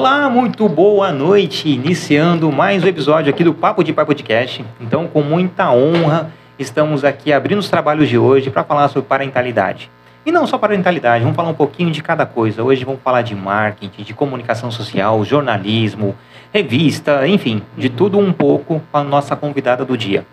Olá, muito boa noite. Iniciando mais um episódio aqui do Papo de Pai Podcast. Então, com muita honra, estamos aqui abrindo os trabalhos de hoje para falar sobre parentalidade. E não só parentalidade, vamos falar um pouquinho de cada coisa. Hoje vamos falar de marketing, de comunicação social, jornalismo, revista, enfim, de tudo um pouco com a nossa convidada do dia.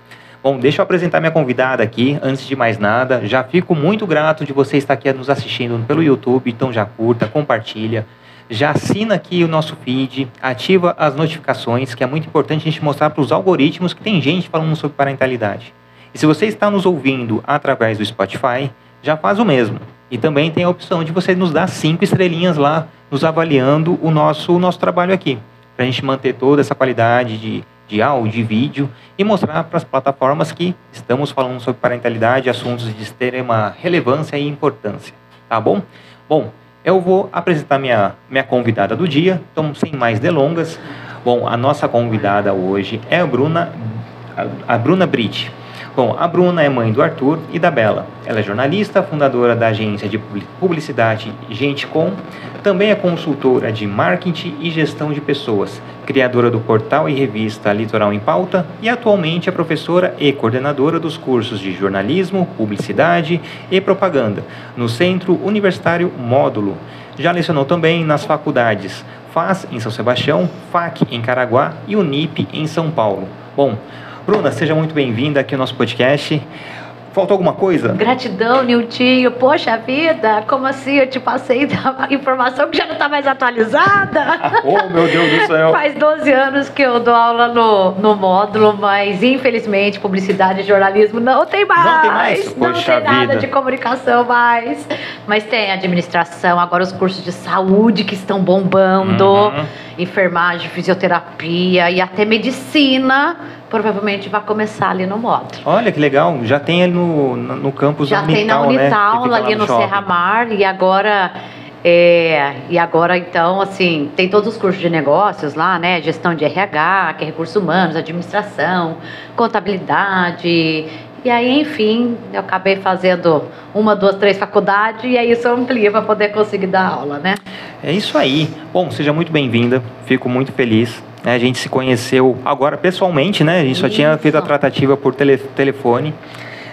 Bom, deixa eu apresentar minha convidada aqui. Antes de mais nada, já fico muito grato de você estar aqui nos assistindo pelo YouTube, então já curta, compartilha já assina aqui o nosso feed, ativa as notificações, que é muito importante a gente mostrar para os algoritmos que tem gente falando sobre parentalidade. E se você está nos ouvindo através do Spotify, já faz o mesmo. E também tem a opção de você nos dar cinco estrelinhas lá, nos avaliando o nosso, o nosso trabalho aqui, para a gente manter toda essa qualidade de, de áudio e vídeo e mostrar para as plataformas que estamos falando sobre parentalidade, assuntos de extrema relevância e importância. Tá bom? Bom, eu vou apresentar minha, minha convidada do dia, então sem mais delongas. Bom, a nossa convidada hoje é a Bruna, a, a Bruna. Bom, a Bruna é mãe do Arthur e da Bela. Ela é jornalista, fundadora da agência de publicidade Gente Com, também é consultora de marketing e gestão de pessoas, criadora do portal e revista Litoral em Pauta e atualmente é professora e coordenadora dos cursos de jornalismo, publicidade e propaganda no Centro Universitário Módulo. Já lecionou também nas faculdades FAS em São Sebastião, FAC em Caraguá e UNIP em São Paulo. Bom, Bruna, seja muito bem-vinda aqui ao nosso podcast. Faltou alguma coisa? Gratidão, Niltinho. Poxa vida, como assim? Eu te passei da informação que já não está mais atualizada. oh, meu Deus do céu. Faz 12 anos que eu dou aula no, no módulo, mas infelizmente publicidade e jornalismo não tem mais. Não tem mais? Poxa não tem nada de comunicação mais. Mas tem administração, agora os cursos de saúde que estão bombando, uhum. enfermagem, fisioterapia e até medicina provavelmente vai começar ali no módulo. Olha que legal, já tem ali no, no campus Já tem na Unital, né? ali no, Serra Mar, e agora... É, e agora, então, assim, tem todos os cursos de negócios lá, né? Gestão de RH, que é recursos humanos, administração, contabilidade. E aí, enfim, eu acabei fazendo uma, duas, três faculdades e aí isso amplia para poder conseguir dar aula, né? É isso aí. Bom, seja muito bem-vinda. Fico muito feliz? A gente se conheceu agora pessoalmente, né? A gente só tinha feito a tratativa por tele, telefone.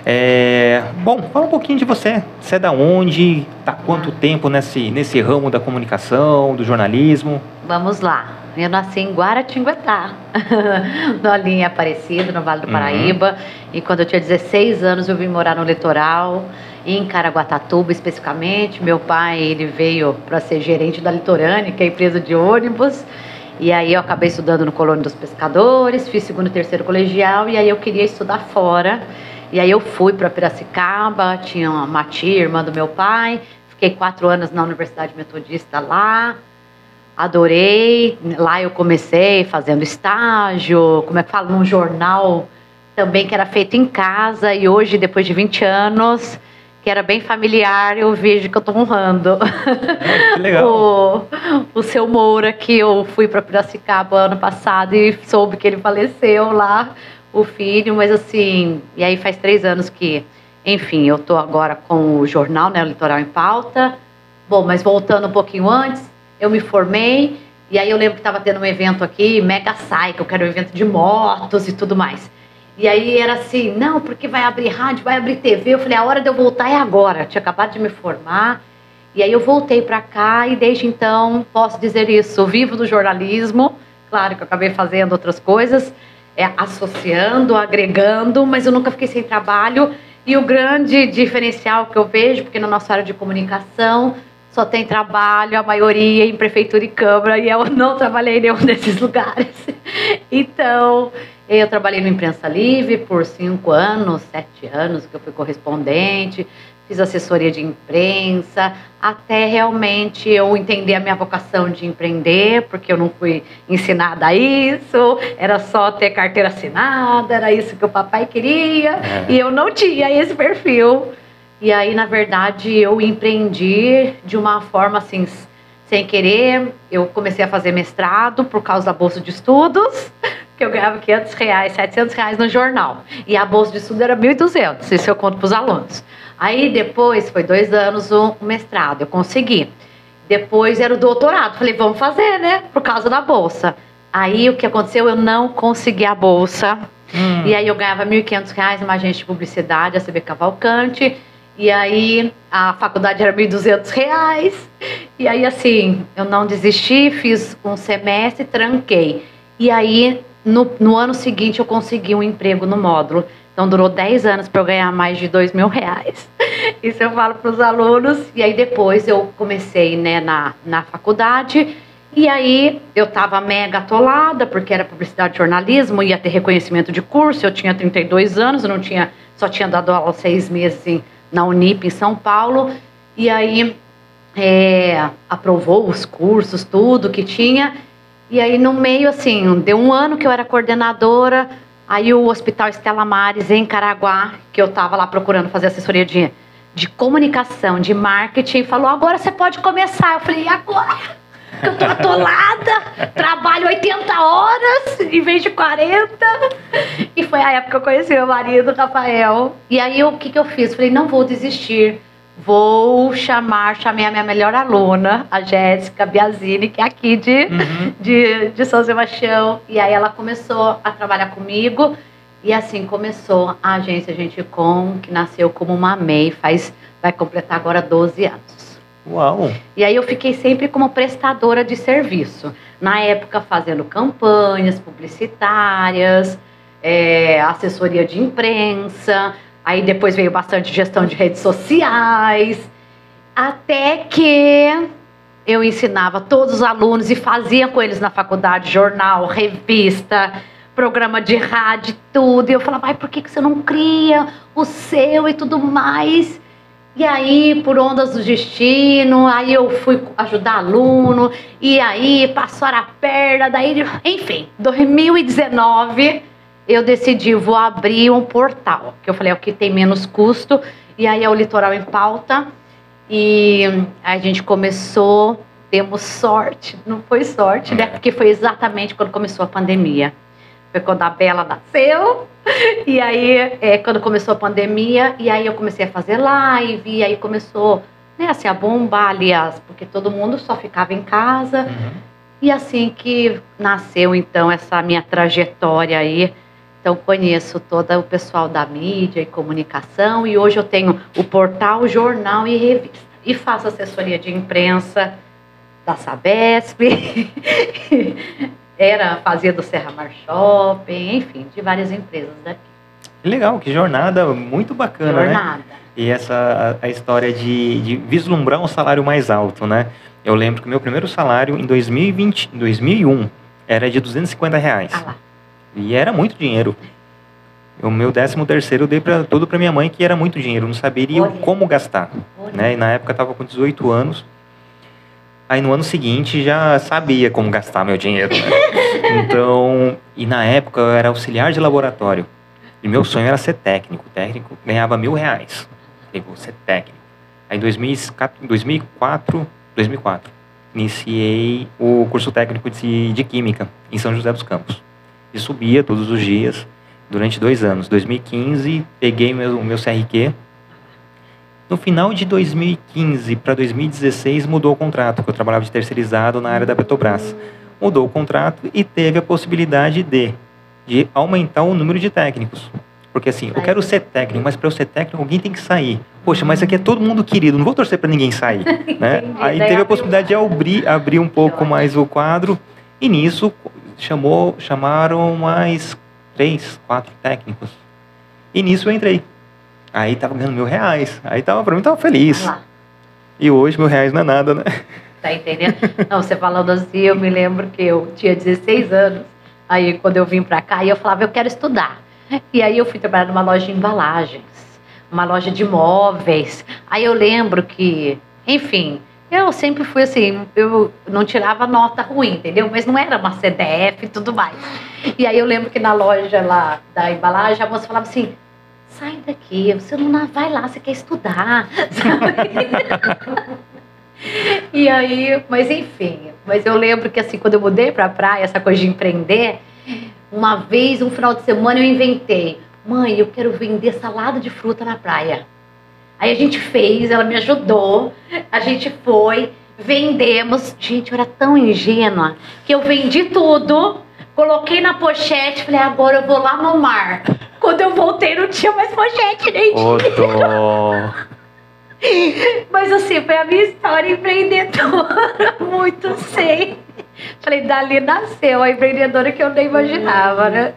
É, bom, fala um pouquinho de você. Você é da onde? Tá quanto tempo nesse, nesse ramo da comunicação, do jornalismo? Vamos lá. Eu nasci em Guaratinguetá, no linha Aparecida, no Vale do uhum. Paraíba. Uhum. E quando eu tinha 16 anos, eu vim morar no litoral, em Caraguatatuba especificamente. Meu pai ele veio para ser gerente da Litorânea, que é a empresa de ônibus. E aí eu acabei estudando no Colônia dos Pescadores, fiz segundo e terceiro colegial e aí eu queria estudar fora. E aí eu fui para Piracicaba, tinha uma tia, irmã do meu pai, fiquei quatro anos na Universidade Metodista lá, adorei. Lá eu comecei fazendo estágio, como é que fala, num jornal também que era feito em casa e hoje, depois de 20 anos, que era bem familiar, eu vejo que eu estou honrando. É, que legal. o, o seu Moura, que eu fui para Piracicaba ano passado e soube que ele faleceu lá, o filho, mas assim, e aí faz três anos que, enfim, eu estou agora com o jornal, né, o Litoral em Pauta. Bom, mas voltando um pouquinho antes, eu me formei, e aí eu lembro que estava tendo um evento aqui, Mega Cycle, que era um evento de motos e tudo mais. E aí era assim, não, porque vai abrir rádio, vai abrir TV. Eu falei, a hora de eu voltar é agora. Eu tinha acabado de me formar. E aí eu voltei para cá e desde então posso dizer isso, vivo do jornalismo. Claro que eu acabei fazendo outras coisas, é, associando, agregando, mas eu nunca fiquei sem trabalho. E o grande diferencial que eu vejo, porque na nossa área de comunicação só tem trabalho, a maioria em prefeitura e câmara, e eu não trabalhei em nenhum desses lugares. Então, eu trabalhei no Imprensa Livre por cinco anos, sete anos, que eu fui correspondente, fiz assessoria de imprensa, até realmente eu entender a minha vocação de empreender, porque eu não fui ensinada a isso, era só ter carteira assinada, era isso que o papai queria, é. e eu não tinha esse perfil. E aí, na verdade, eu empreendi de uma forma assim, sem querer. Eu comecei a fazer mestrado por causa da bolsa de estudos que eu ganhava 500 reais, 700 reais no jornal. E a bolsa de estudo era 1.200, isso eu conto para os alunos. Aí depois, foi dois anos o mestrado, eu consegui. Depois era o doutorado. Falei, vamos fazer, né? Por causa da bolsa. Aí o que aconteceu? Eu não consegui a bolsa. Hum. E aí eu ganhava R$ 1.500 numa agência de publicidade, a CB Cavalcante. E aí a faculdade era R$ 1.200. E aí, assim, eu não desisti, fiz um semestre, tranquei. E aí, no, no ano seguinte, eu consegui um emprego no módulo. Então, durou 10 anos para eu ganhar mais de dois mil reais. Isso eu falo para os alunos. E aí, depois, eu comecei né, na, na faculdade. E aí, eu estava mega atolada, porque era publicidade e jornalismo, ia ter reconhecimento de curso. Eu tinha 32 anos, não tinha, só tinha dado aula seis meses assim, na Unip, em São Paulo. E aí, é, aprovou os cursos, tudo que tinha. E aí, no meio, assim, deu um ano que eu era coordenadora Aí o Hospital Estela Mares, em Caraguá, que eu estava lá procurando fazer assessoria de, de comunicação, de marketing, falou, agora você pode começar. Eu falei, e agora? Eu tô atolada, trabalho 80 horas em vez de 40. E foi a época que eu conheci meu marido, Rafael. E aí o que, que eu fiz? Falei, não vou desistir vou chamar, chamei a minha melhor aluna, a Jéssica Biazini, que é aqui de, uhum. de, de São Sebastião. E aí ela começou a trabalhar comigo. E assim começou a agência Gente Com, que nasceu como uma MEI, faz, vai completar agora 12 anos. Uau! E aí eu fiquei sempre como prestadora de serviço. Na época fazendo campanhas publicitárias, é, assessoria de imprensa, Aí depois veio bastante gestão de redes sociais, até que eu ensinava todos os alunos e fazia com eles na faculdade jornal, revista, programa de rádio, tudo. E eu falava, ai, por que, que você não cria o seu e tudo mais? E aí, por ondas do destino, aí eu fui ajudar aluno, e aí passaram a perna, daí, enfim, 2019 eu decidi, vou abrir um portal, que eu falei, é o que tem menos custo, e aí é o Litoral em Pauta, e a gente começou, temos sorte, não foi sorte, né? Porque foi exatamente quando começou a pandemia. Foi quando a Bela nasceu, e aí é quando começou a pandemia, e aí eu comecei a fazer live, e aí começou né, assim, a bombar, aliás, porque todo mundo só ficava em casa. Uhum. E assim que nasceu, então, essa minha trajetória aí, então conheço todo o pessoal da mídia e comunicação e hoje eu tenho o portal, jornal e revista. E faço assessoria de imprensa da Sabesp, era fazia do Serra Mar Shopping, enfim, de várias empresas daqui. Que legal, que jornada muito bacana, né? jornada. né? E essa a, a história de, de, vislumbrar um salário mais alto, né? Eu lembro que meu primeiro salário em 2020, 2001 era de 250 reais. Ah lá. E era muito dinheiro. O meu décimo terceiro eu dei pra, tudo para minha mãe, que era muito dinheiro. Não saberia Olha. como gastar. Né? E na época eu estava com 18 anos. Aí no ano seguinte já sabia como gastar meu dinheiro. Né? então, e na época eu era auxiliar de laboratório. E meu sonho era ser técnico. técnico ganhava mil reais. Falei, vou ser técnico. Aí em 2004, 2004 iniciei o curso técnico de, de Química em São José dos Campos e subia todos os dias durante dois anos. 2015, peguei meu, meu CRQ. No final de 2015 para 2016, mudou o contrato, porque eu trabalhava de terceirizado na área da Petrobras. Mudou o contrato e teve a possibilidade de, de aumentar o número de técnicos. Porque assim, eu quero ser técnico, mas para eu ser técnico, alguém tem que sair. Poxa, mas aqui é todo mundo querido, não vou torcer para ninguém sair. né? Aí teve a possibilidade de abrir, abrir um pouco mais o quadro, e nisso chamou, chamaram mais três, quatro técnicos. E nisso eu entrei. Aí tava ganhando mil reais. Aí tava, pra mim tava feliz. Ah e hoje mil reais não é nada, né? Tá entendendo? Não, você falando assim, eu me lembro que eu tinha 16 anos. Aí quando eu vim pra cá, eu falava, eu quero estudar. E aí eu fui trabalhar numa loja de embalagens, uma loja de móveis. Aí eu lembro que, enfim, eu sempre fui assim, eu não tirava nota ruim, entendeu? Mas não era uma CDF e tudo mais. E aí eu lembro que na loja lá da embalagem, a moça falava assim, sai daqui, você não vai lá, você quer estudar, sabe? e aí, mas enfim, mas eu lembro que assim, quando eu mudei pra praia, essa coisa de empreender, uma vez, um final de semana, eu inventei, mãe, eu quero vender salada de fruta na praia. Aí a gente fez, ela me ajudou, a gente foi. vendemos. Gente, eu era tão ingênua que eu vendi tudo, coloquei na pochete, falei, agora eu vou lá no mar. Quando eu voltei, não tinha mais pochete, nem dó. Mas assim, foi a minha história empreendedora, muito sei. Falei, dali nasceu a empreendedora que eu nem imaginava, né?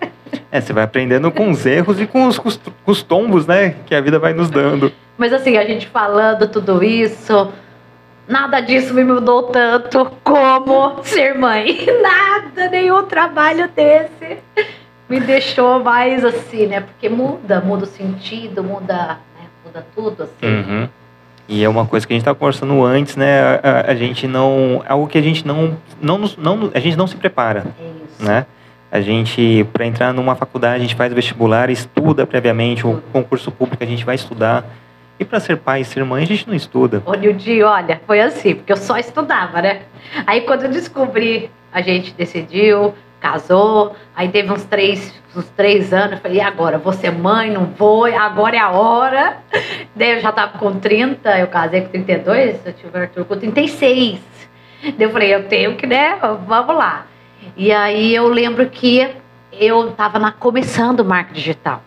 É, você vai aprendendo com os erros e com os, com os tombos, né? Que a vida vai nos dando. Mas assim, a gente falando tudo isso, nada disso me mudou tanto como ser mãe. Nada, nenhum trabalho desse me deixou mais assim, né? Porque muda, muda o sentido, muda, né? muda tudo assim. Uhum. E é uma coisa que a gente estava conversando antes, né? A, a- a gente não. Algo que a gente não. não, não a gente não se prepara, É isso. né? A gente, para entrar numa faculdade, a gente faz vestibular, estuda previamente, o concurso público a gente vai estudar. E para ser pai e ser mãe, a gente não estuda. Ô, Nildi, olha, foi assim, porque eu só estudava, né? Aí quando eu descobri, a gente decidiu, casou, aí teve uns três, uns três anos, eu falei, e agora? Vou ser mãe, não vou, agora é a hora. Daí eu já tava com 30, eu casei com 32, eu tive o Arthur com 36. Daí eu falei, eu tenho que, né? Vamos lá. E aí eu lembro que eu tava na, começando o marketing digital.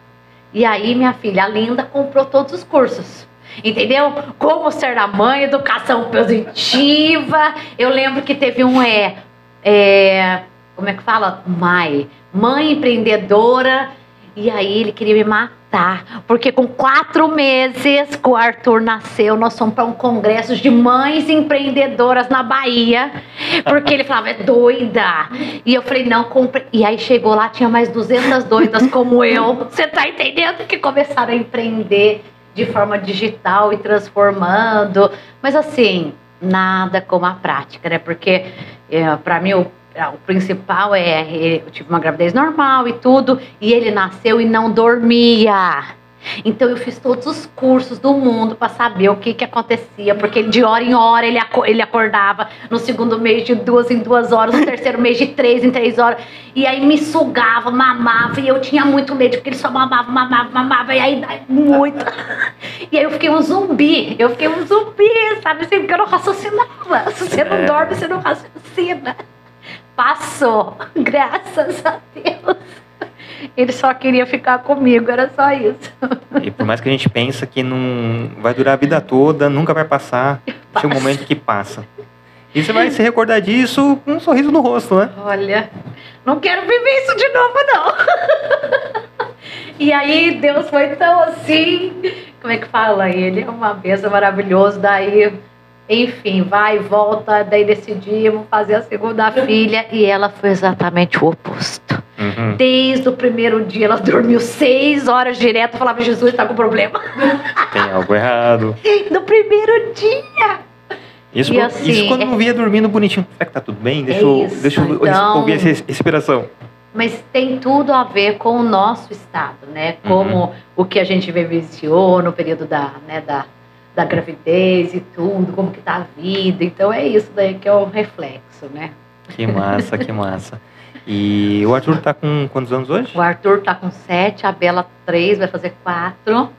E aí minha filha, a Linda, comprou todos os cursos. Entendeu? Como ser a mãe, educação positiva. Eu lembro que teve um é, é como é que fala? Mãe, mãe empreendedora. E aí ele queria me matar, porque com quatro meses que o Arthur nasceu, nós fomos para um congresso de mães empreendedoras na Bahia, porque ele falava, é doida. E eu falei, não, compre. E aí chegou lá, tinha mais 200 doidas como eu. Você tá entendendo? Que começaram a empreender de forma digital e transformando. Mas assim, nada como a prática, né? Porque é, para mim o, o principal é eu tive uma gravidez normal e tudo, e ele nasceu e não dormia. Então eu fiz todos os cursos do mundo para saber o que que acontecia, porque de hora em hora ele, ele acordava, no segundo mês de duas em duas horas, no terceiro mês de três em três horas, e aí me sugava, mamava, e eu tinha muito medo, porque ele só mamava, mamava, mamava, e aí muito. E aí eu fiquei um zumbi, eu fiquei um zumbi, sabe assim, porque eu não raciocinava. Se você não É. dorme, você não raciocina. Passou, graças a Deus. Ele só queria ficar comigo, era só isso. E por mais que a gente pensa que não vai durar a vida toda, nunca vai passar, chega um momento que passa. E você vai se recordar disso com um sorriso no rosto, né? Olha, não quero viver isso de novo, não. E aí, Deus foi tão assim. Como é que fala? Ele é uma bênção maravilhoso. Daí, enfim, vai volta. Daí decidimos fazer a segunda filha. E ela foi exatamente o oposto. Uhum. Desde o primeiro dia, ela dormiu seis horas direto. Falava, Jesus, tá com problema. Tem algo errado. No primeiro dia. Isso, quando- assim, isso quando é- não via dormindo bonitinho. Será que tá tudo bem? Deixa, É eu, deixa eu então- ouvir essa respiração. Mas tem tudo a ver com o nosso estado, né? Como o que a gente vivenciou no período da, né, da, da gravidez e tudo, como que tá a vida. Então é isso daí que é o reflexo, né? Que massa, que massa. E o Arthur tá com quantos anos hoje? O Arthur tá com sete, a Bela três, vai fazer quatro.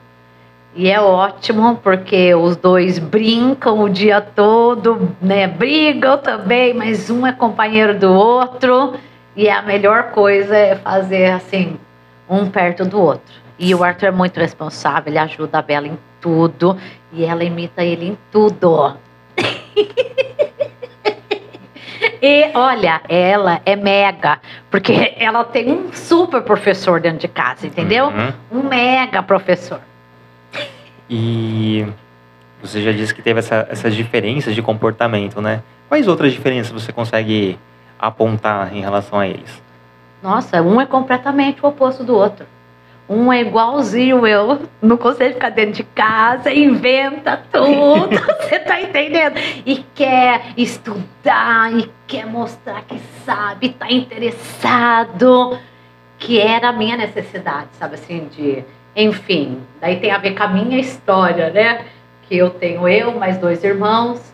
E é ótimo, porque os dois brincam o dia todo, né? Brigam também, mas um é companheiro do outro. E a melhor coisa é fazer assim, um perto do outro. E o Arthur é muito responsável, ele ajuda a Bela em tudo. E ela imita ele em tudo. E olha, ela é mega, porque ela tem um super professor dentro de casa, entendeu? Uhum. Um mega professor. E você já disse que teve essa- essas diferenças de comportamento, né? Quais outras diferenças você consegue apontar em relação a eles? Nossa, um é completamente o oposto do outro. Um é igualzinho eu, não consegue ficar dentro de casa, inventa tudo, você tá entendendo? E quer estudar, e quer mostrar que sabe, tá interessado, que era a minha necessidade, sabe assim, de. Enfim, daí tem a ver com a minha história, né? Que eu tenho eu, mais dois irmãos,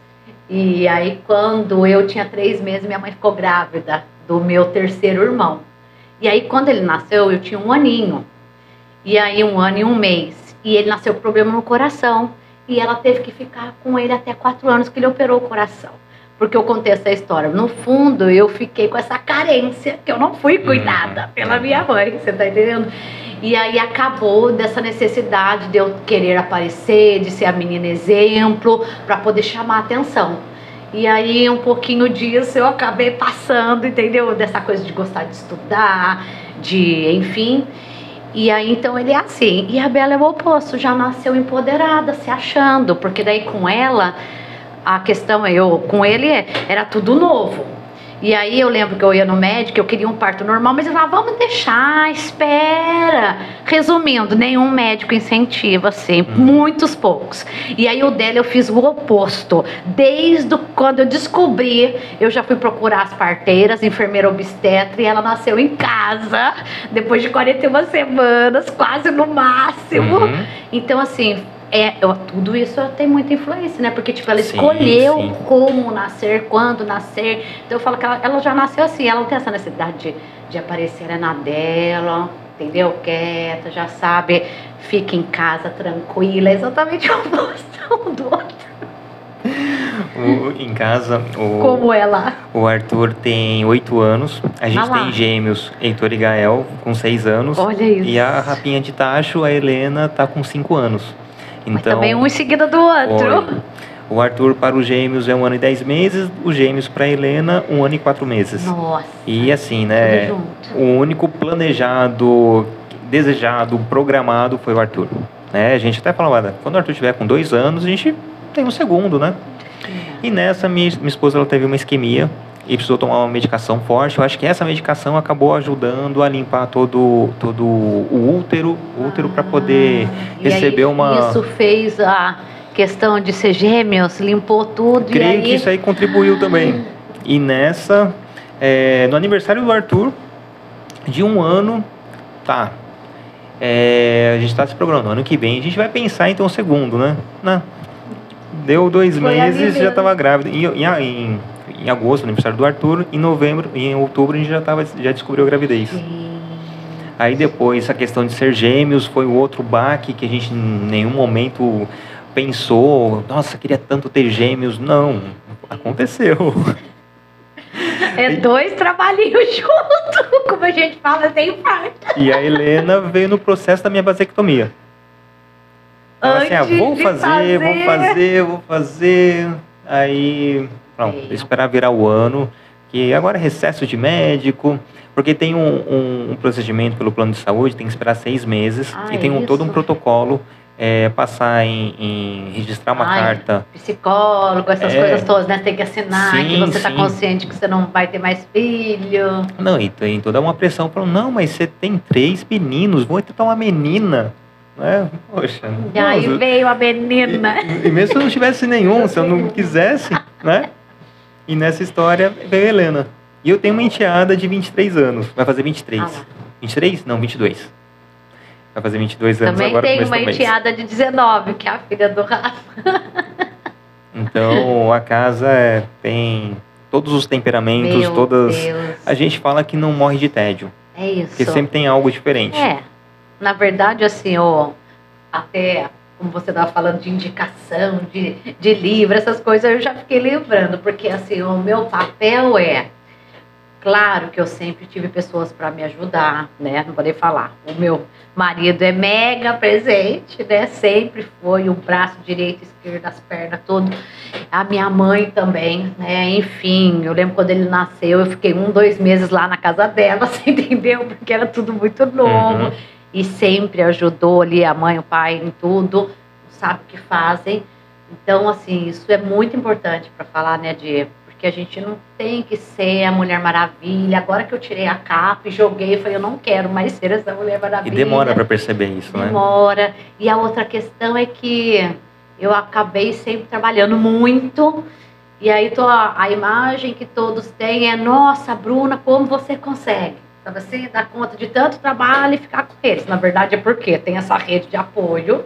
e aí quando eu tinha três meses, minha mãe ficou grávida do meu terceiro irmão. E aí, quando ele nasceu, eu tinha um aninho. E aí, um ano e um mês. E ele nasceu com problema no coração. E ela teve que ficar com ele até quatro anos que ele operou o coração. porque eu contei essa história? No fundo, eu fiquei com essa carência, que eu não fui cuidada Uhum. pela minha mãe, você tá entendendo? E aí acabou dessa necessidade de eu querer aparecer, de ser a menina exemplo, para poder chamar a atenção. E aí, um pouquinho disso, eu acabei passando, entendeu? Dessa coisa de gostar de estudar, de, enfim. E aí, então, ele é assim. E a Bela é o oposto, já nasceu empoderada, se achando. Porque daí, com ela, a questão é, eu, com ele, é- era tudo novo. E aí, eu lembro que eu ia no médico, eu queria um parto normal, mas ele falava, vamos deixar, espera. Resumindo, nenhum médico incentiva, assim, muitos poucos. E aí, o dela, eu fiz o oposto. Desde quando eu descobri, eu já fui procurar as parteiras, enfermeira obstetra, e ela nasceu em casa, depois de 41 semanas, quase no máximo. Uhum. Então, assim, é, eu- tudo isso tem muita influência, né? Porque, tipo, ela Sim, escolheu sim. como nascer, quando nascer. Então, eu falo que ela, ela já nasceu assim, ela não tem essa necessidade de, de aparecer é na dela, entendeu? Quieta, já sabe, fica em casa tranquila, é exatamente o oposto um do outro. O- em casa, o, Como ela. o Arthur tem oito anos. A gente Ah tem gêmeos, Heitor e Gael, com seis anos. Olha isso. E a rapinha de tacho, a Helena, tá com cinco anos. Mas Então, também um em seguida do outro. foi. O Arthur para os gêmeos é um ano e dez meses, os gêmeos para a Helena, um ano e quatro meses. Nossa. E assim, né? O único planejado, desejado, programado foi o Arthur. Né? A gente até falava, "Olha, quando o Arthur tiver com dois anos, a gente tem um segundo, né? E nessa, minha, minha esposa ela teve uma isquemia e precisou tomar uma medicação forte. Eu acho que essa medicação acabou ajudando a limpar todo, todo o útero, o útero para poder Ah, e receber aí, uma. Isso fez a questão de ser gêmeos, limpou tudo. e Creio aí... que isso aí contribuiu também. E nessa, é, no aniversário do Arthur, de um ano, tá. é, a gente está se programando. Ano que vem a gente vai pensar ter um segundo, né? Não. Deu dois Foi meses já estava grávida. Em, em, em, em agosto, aniversário do Arthur, em novembro, em outubro a gente já, tava, já descobriu a gravidez. Sim. Aí depois a questão de ser gêmeos foi o outro baque que a gente em nenhum momento pensou, nossa, queria tanto ter gêmeos. Não, aconteceu. É dois trabalhinhos juntos, como a gente fala, sem parte. E a Helena veio no processo da minha vasectomia. Ela assim, ah, Antes vou de fazer, vou fazer, vou fazer. Aí, pronto, Sim. esperar virar o ano, que agora é recesso de médico, porque tem um, um- um procedimento pelo plano de saúde, tem que esperar seis meses, Ah, e é tem um, todo um protocolo, é, passar em, em registrar uma Ai, carta. Psicólogo, essas É. coisas todas, né? Tem que assinar que Sim, você tá sim. consciente que você não vai ter mais filho. Não, e tem toda uma pressão, falando, não, mas você tem três meninos, vou tentar uma menina. Né? Poxa. E aí não, veio a menina. E, e mesmo se eu não tivesse nenhum, se eu não quisesse, né? E nessa história veio a Helena. E eu tenho uma enteada de 23 anos. Vai fazer 23. Ah lá. 23? Não, 22. Vai fazer 22 anos Também agora tem no uma mês. enteada de 19, que é a filha do Rafa. Então, a casa é- tem todos os temperamentos, Meu todas... Deus. A gente fala que não morre de tédio. É isso. Porque sempre tem algo diferente. É. Na verdade, assim, ó, até como você estava falando de indicação, de, de livro, essas coisas, eu já fiquei lembrando, porque assim, o meu papel é. Claro que eu sempre tive pessoas para me ajudar, né? Não podem falar. O meu marido é mega presente, né? Sempre foi o braço direito, esquerdo, as pernas, tudo. A minha mãe também, né? Enfim, eu lembro quando ele nasceu, eu fiquei um, dois meses lá na casa dela, você entendeu? Porque era tudo muito novo Uhum. E sempre ajudou ali a mãe, o pai em tudo, sabe o que fazem. Então, assim, isso é muito importante para falar, né, de porque a gente não tem que ser a Mulher Maravilha. Agora que eu tirei a capa e joguei, eu falei, eu não quero mais ser essa Mulher E Maravilha. demora para perceber isso, né? Demora. E a outra questão é que eu acabei sempre trabalhando muito. E aí tô, a imagem que todos têm é, nossa, Bruna, como você consegue? Sabe assim, dar conta de tanto trabalho e ficar com eles. Na verdade é porque tem essa rede de apoio.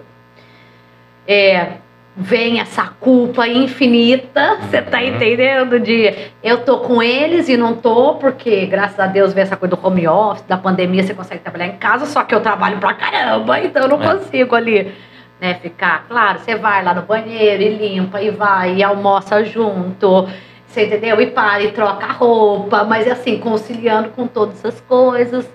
É, vem essa culpa infinita, você tá Uhum. entendendo? De eu tô com eles e não tô, porque graças a Deus vem essa coisa do home office, da pandemia, você consegue trabalhar em casa, só que eu trabalho pra caramba, então eu não É. consigo ali, né, ficar. Claro, você vai lá no banheiro e limpa, e vai, e almoça junto. Você entendeu? E para e troca a roupa, mas assim, conciliando com todas as coisas.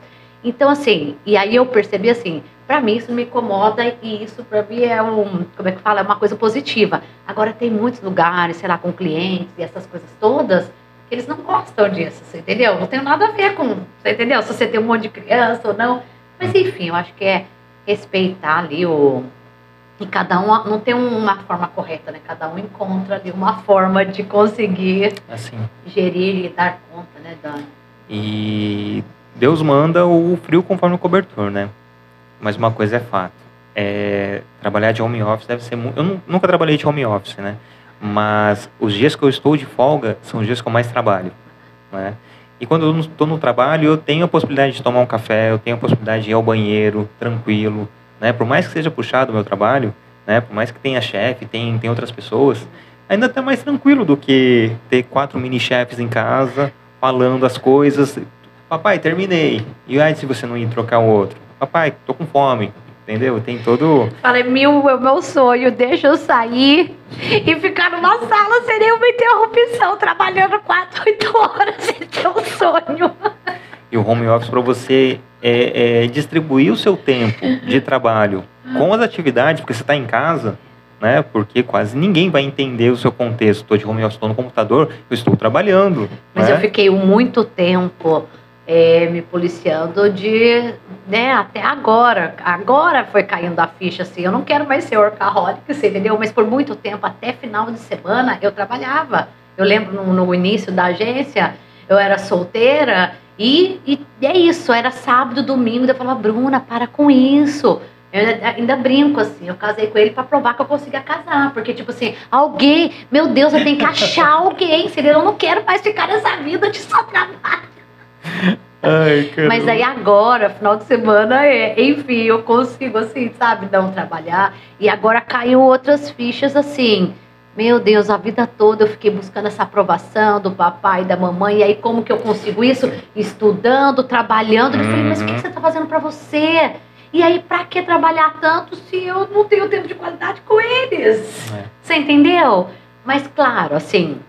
Então, assim, e aí eu percebi assim, para mim isso me incomoda e isso para mim é um, como é que fala, é uma coisa positiva. Agora tem muitos lugares, sei lá, com clientes e essas coisas todas, que eles não gostam disso, você entendeu? Não tem nada a ver com, você entendeu? Se você tem um monte de criança ou não. Mas enfim, eu acho que é respeitar ali o e cada um não tem uma forma correta, né? Cada um encontra ali uma forma de conseguir Assim. gerir e dar conta, né, E Deus manda o frio conforme o cobertor, né? Mas uma coisa é fato. É, trabalhar de home office deve ser muito. Eu nu- nunca trabalhei de home office, né? Mas os dias que eu estou de folga são os dias que eu mais trabalho, né? E quando eu estou no trabalho, eu tenho a possibilidade de tomar um café, eu tenho a possibilidade de ir ao banheiro, tranquilo, né? Por mais que seja puxado o meu trabalho, né? Por mais que tenha chefe, tem, tem outras pessoas, ainda tá mais tranquilo do que ter quatro mini chefes em casa falando as coisas. Papai, terminei. E aí se você não ir trocar o outro? Papai, tô com fome. Entendeu? Tem todo. Falei, mil é meu sonho, deixa eu sair e ficar numa sala sem nenhuma interrupção, trabalhando quatro, oito horas, esse é o sonho. E o home office para você é, é distribuir o seu tempo de trabalho com as atividades, porque você está em casa, né? Porque quase ninguém vai entender o seu contexto. Estou de home office, estou no computador, eu estou trabalhando. Mas né? eu fiquei muito tempo é, me policiando de, né, até agora. Agora foi caindo a ficha, assim, eu não quero mais ser workaholic, você entendeu? Mas por muito tempo, até final de semana, eu trabalhava. Eu lembro no, no início da agência, eu era solteira e, e é isso, era sábado, domingo, eu falava, Bruna, para com isso. Eu ainda- brinco, assim, eu casei com ele pra provar que eu conseguia casar. Porque, tipo assim, alguém, meu Deus, eu tenho que achar alguém, entendeu? Eu não quero mais ficar nessa vida de só trabalho. Ai. Mas aí agora, final de semana, é, enfim, eu consigo, assim, sabe, não trabalhar. E agora caiu outras fichas, assim. Meu Deus, a vida toda eu fiquei buscando essa aprovação do papai e da mamãe. E aí, como que eu consigo isso? Estudando, trabalhando. Eu falei, mas o que Uhum. você tá fazendo pra você? E aí, pra que trabalhar tanto se eu não tenho tempo de qualidade com eles? É. Você entendeu? Mas, claro, assim,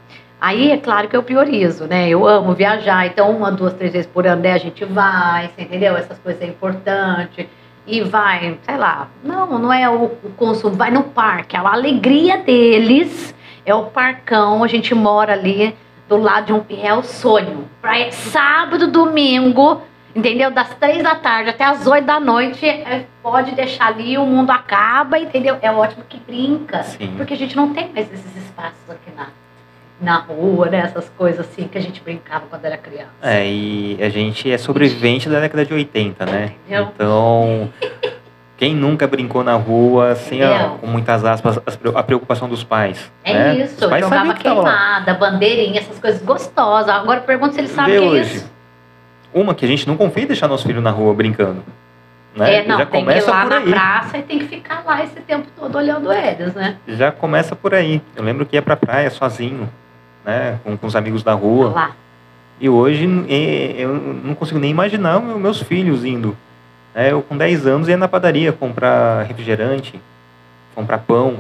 aí é claro que eu priorizo, né? Eu amo viajar, então uma, duas, três vezes por ano, né, a gente vai, você entendeu? Essas coisas é importante. E vai, sei lá, não, não é o, o consumo, vai no parque, a alegria deles é o parcão, a gente mora ali do lado de um, é o sonho. Pra sábado, domingo, entendeu? Das três da tarde até as oito da noite, é, pode deixar ali, o mundo acaba, entendeu? É ótimo que brinca. Sim. Porque a gente não tem mais esses espaços aqui na, na rua, né? Essas coisas assim que a gente brincava quando era criança. É, e a gente é sobrevivente da década de 80, né? Entendeu? Então, quem nunca brincou na rua sem, a, com muitas aspas, a preocupação dos pais? É né? isso, Os pais jogava que queimada, bandeirinha, essas coisas gostosas. Agora pergunta se eles sabem o que é hoje. isso. Uma que a gente não confia em deixar nosso filho na rua brincando. Né? É, não, Já tem que ir começa lá na praça e tem que ficar lá esse tempo todo olhando eles, né? Já começa por aí. Eu lembro que ia pra praia sozinho, né? Com, com os amigos da rua. Lá. E hoje eu não consigo nem imaginar os meus filhos indo. né? eu com 10 anos ia na padaria comprar refrigerante, comprar pão.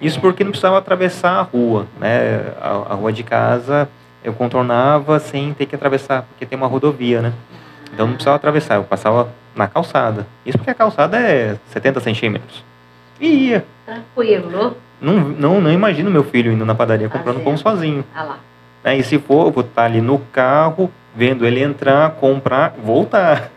Isso porque não precisava atravessar a rua, né? A, a rua de casa eu contornava sem ter que atravessar, porque tem uma rodovia, né? Então não precisava atravessar, eu passava na calçada. Isso porque a calçada é 70 centímetros. E ia. Tranquilo. Não, não, não imagino meu filho indo na padaria comprando Tá pão sozinho. Ah lá. Né? E se for, eu vou estar ali no carro, vendo ele entrar, comprar, voltar.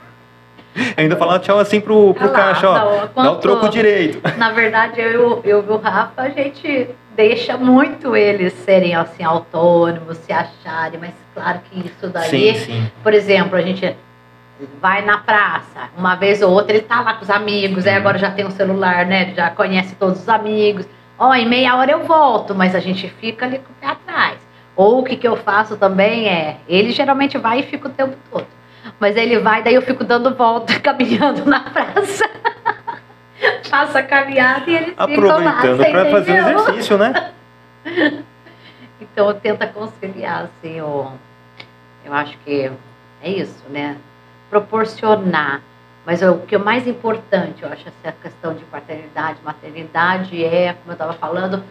Ainda falar tchau assim pro, pro Ah lá, caixa, ó. não, Dá o troco direito. Na verdade, eu, eu e o Rafa, a gente deixa muito eles serem assim, autônomos, se acharem, mas claro que isso daí, Sim, sim. por exemplo, a gente vai na praça, uma vez ou outra ele tá lá com os amigos, aí Uhum. agora já tem um celular, né? Já conhece todos os amigos. Ó, em meia hora eu volto, mas a gente fica ali com o pé atrás. Ou o que, que eu faço também é, ele geralmente vai e fica o tempo todo. Mas ele vai, daí eu fico dando volta, caminhando na praça. Faço a caminhada e lá. Aproveitando para fazer exercício, né? Então tenta conciliar, assim, o, eu acho que é isso, né? Proporcionar. Mas o que é mais importante, eu acho, essa questão de paternidade, maternidade, é, como eu estava falando,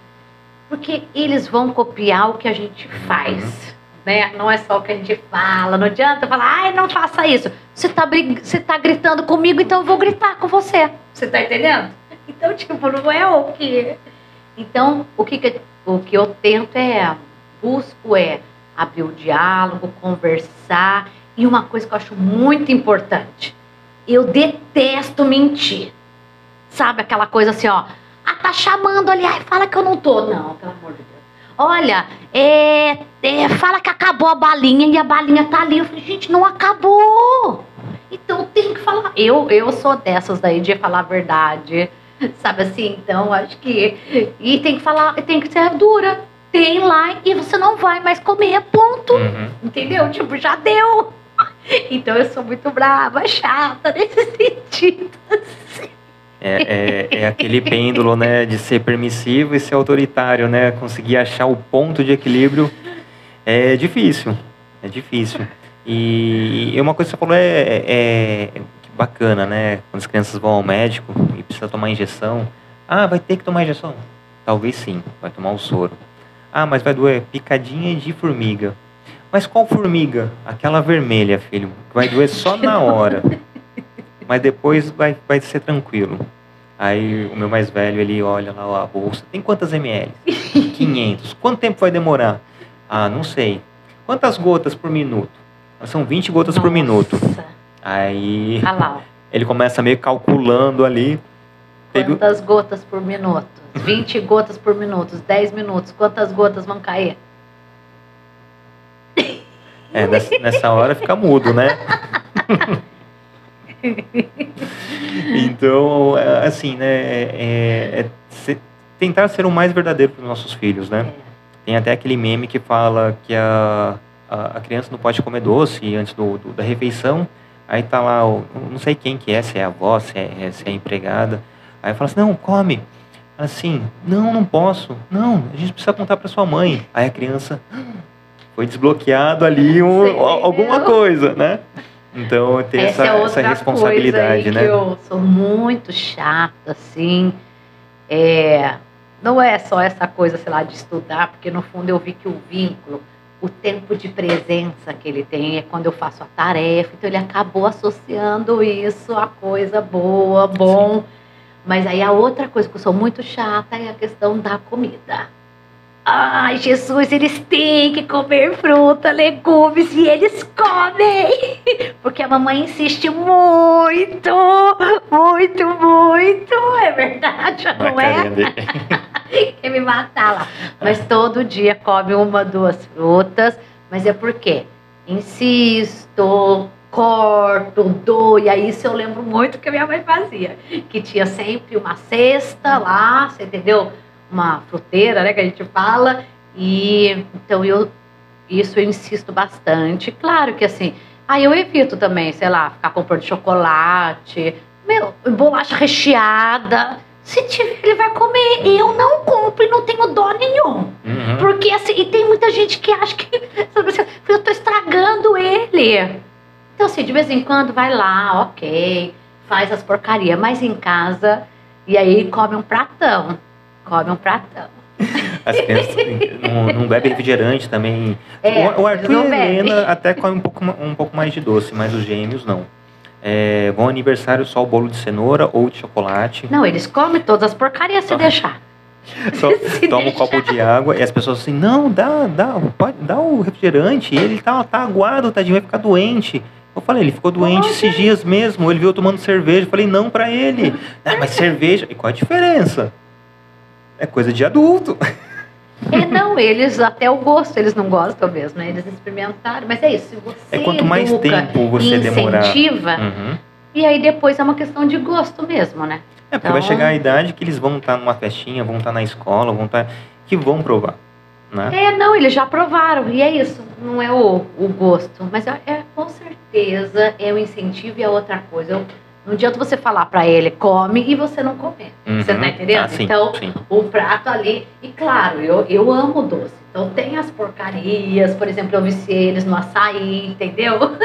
Porque eles vão copiar o que a gente faz. Né? Não é só o que a gente fala. Não adianta falar, ai, não faça isso. Você tá, brig... você tá gritando comigo, então eu vou gritar com você. Você tá entendendo? Então, tipo, não é o que. Então, o que, que, o que eu tento é, busco é abrir o diálogo, conversar. E uma coisa que eu acho muito importante: eu detesto mentir. Sabe aquela coisa assim, ó. Ah, tá chamando ali, ai, fala que eu não tô. Não, pelo amor de Deus. Olha, é, é, fala que acabou a balinha e a balinha tá ali. Eu falei, gente, não acabou. Então tem que falar. Eu, eu sou dessas daí de falar a verdade. Sabe assim? Então acho que. E tem que falar, tem que ser dura. Tem lá e você não vai mais comer, ponto. Uhum. Entendeu? Tipo, já deu. Então eu sou muito brava, chata nesse sentido. assim. É, é, é aquele pêndulo, né, de ser permissivo e ser autoritário, né? Conseguir achar o ponto de equilíbrio é difícil, é difícil. E, e uma coisa que você falou é, é bacana, né? Quando as crianças vão ao médico e precisa tomar injeção, ah, vai ter que tomar injeção? Talvez sim, vai tomar o soro. Ah, mas vai doer picadinha de formiga. Mas qual formiga? Aquela vermelha, filho, vai doer só na hora. Mas depois vai, vai ser tranquilo. Aí o meu mais velho, ele olha lá a bolsa. Tem quantas ml? 500. Quanto tempo vai demorar? Ah, não sei. Quantas gotas por minuto? São 20 gotas por minuto. Nossa. Aí ó. ele começa meio calculando ali. Quantas gotas por minuto? 20 gotas por minuto, 10 minutos. Quantas gotas vão cair? É, nessa, nessa hora fica mudo, né? então, é, assim, né? é- é se- tentar ser o mais verdadeiro para os nossos filhos, né? Tem até aquele meme que fala que a, a, a criança não pode comer doce antes do, do- da refeição. Aí tá lá, o, não sei quem que é, se é a avó, se é, se é a empregada. Aí fala assim, não, come. Assim, não, não posso. Não, a gente precisa contar para sua mãe. Aí a criança foi desbloqueado ali um- alguma coisa, né? Então tem essa, Essa é essa responsabilidade, né? eu sou muito chata, assim. É, não é só essa coisa, sei lá, de estudar, porque no fundo eu vi que o vínculo, o tempo de presença que ele tem é quando eu faço a tarefa, então ele acabou associando isso a coisa boa, bom. Mas aí a outra coisa que eu sou muito chata é a questão da comida. Ai, Jesus, eles têm que comer fruta, legumes e eles comem. Porque a mamãe insiste muito, muito, muito. É verdade, não é? Quer me matar lá. Mas todo dia come uma, duas frutas. Mas é porque insisto, corto, dou. E aí isso eu lembro muito que a minha mãe fazia. Que tinha sempre uma cesta lá, você entendeu? Uma fruteira, né, que a gente fala. E então eu isso eu insisto bastante. Claro que assim, aí eu evito também, sei lá, ficar comprando chocolate, meu, bolacha recheada. Se tiver, ele vai comer. Eu não compro e não tenho dó nenhum. Uhum. Porque assim, e tem muita gente que acha que assim, eu tô estragando ele. Então, assim, de vez em quando vai lá, ok, faz as porcarias, mas em casa, e aí come um pratão. Come um pratão. As crianças não, não bebem refrigerante também. É, o, o Arthur e a bebe. Helena até comem um pouco, um pouco mais de doce, mas os gêmeos não. É, vão aniversário só o bolo de cenoura ou de chocolate. Não, eles comem todas as porcarias se Só- deixar. Só Se toma um deixar. copo de água e as pessoas assim, não, dá, dá, pode, dá o refrigerante, ele tá, tá aguado, tadinho, vai ficar doente. Eu falei, ele ficou doente esses dias mesmo, ele veio tomando cerveja. Eu falei, não pra ele. Ah, mas cerveja, e qual a diferença? É coisa de adulto. É, não, eles até o gosto, eles não gostam mesmo, né? Eles experimentaram. Mas é isso, se você É quanto mais tempo você e demorar. incentiva, Uhum. e aí depois é uma questão de gosto mesmo, né? É, porque vai Então- chegar a idade que eles vão estar numa festinha, vão estar na escola, vão estar. que vão provar. Né? É, não, eles já provaram, e é isso, não é o, o gosto, mas é, é, com certeza é o incentivo e a outra coisa. Eu, não adianta você falar pra ele, come e você não comer. Você Uhum. tá entendendo? Ah, sim, então, sim. o prato ali, e claro, eu, eu amo doce. Então tem as porcarias, por exemplo, eu viciei eles no açaí, entendeu?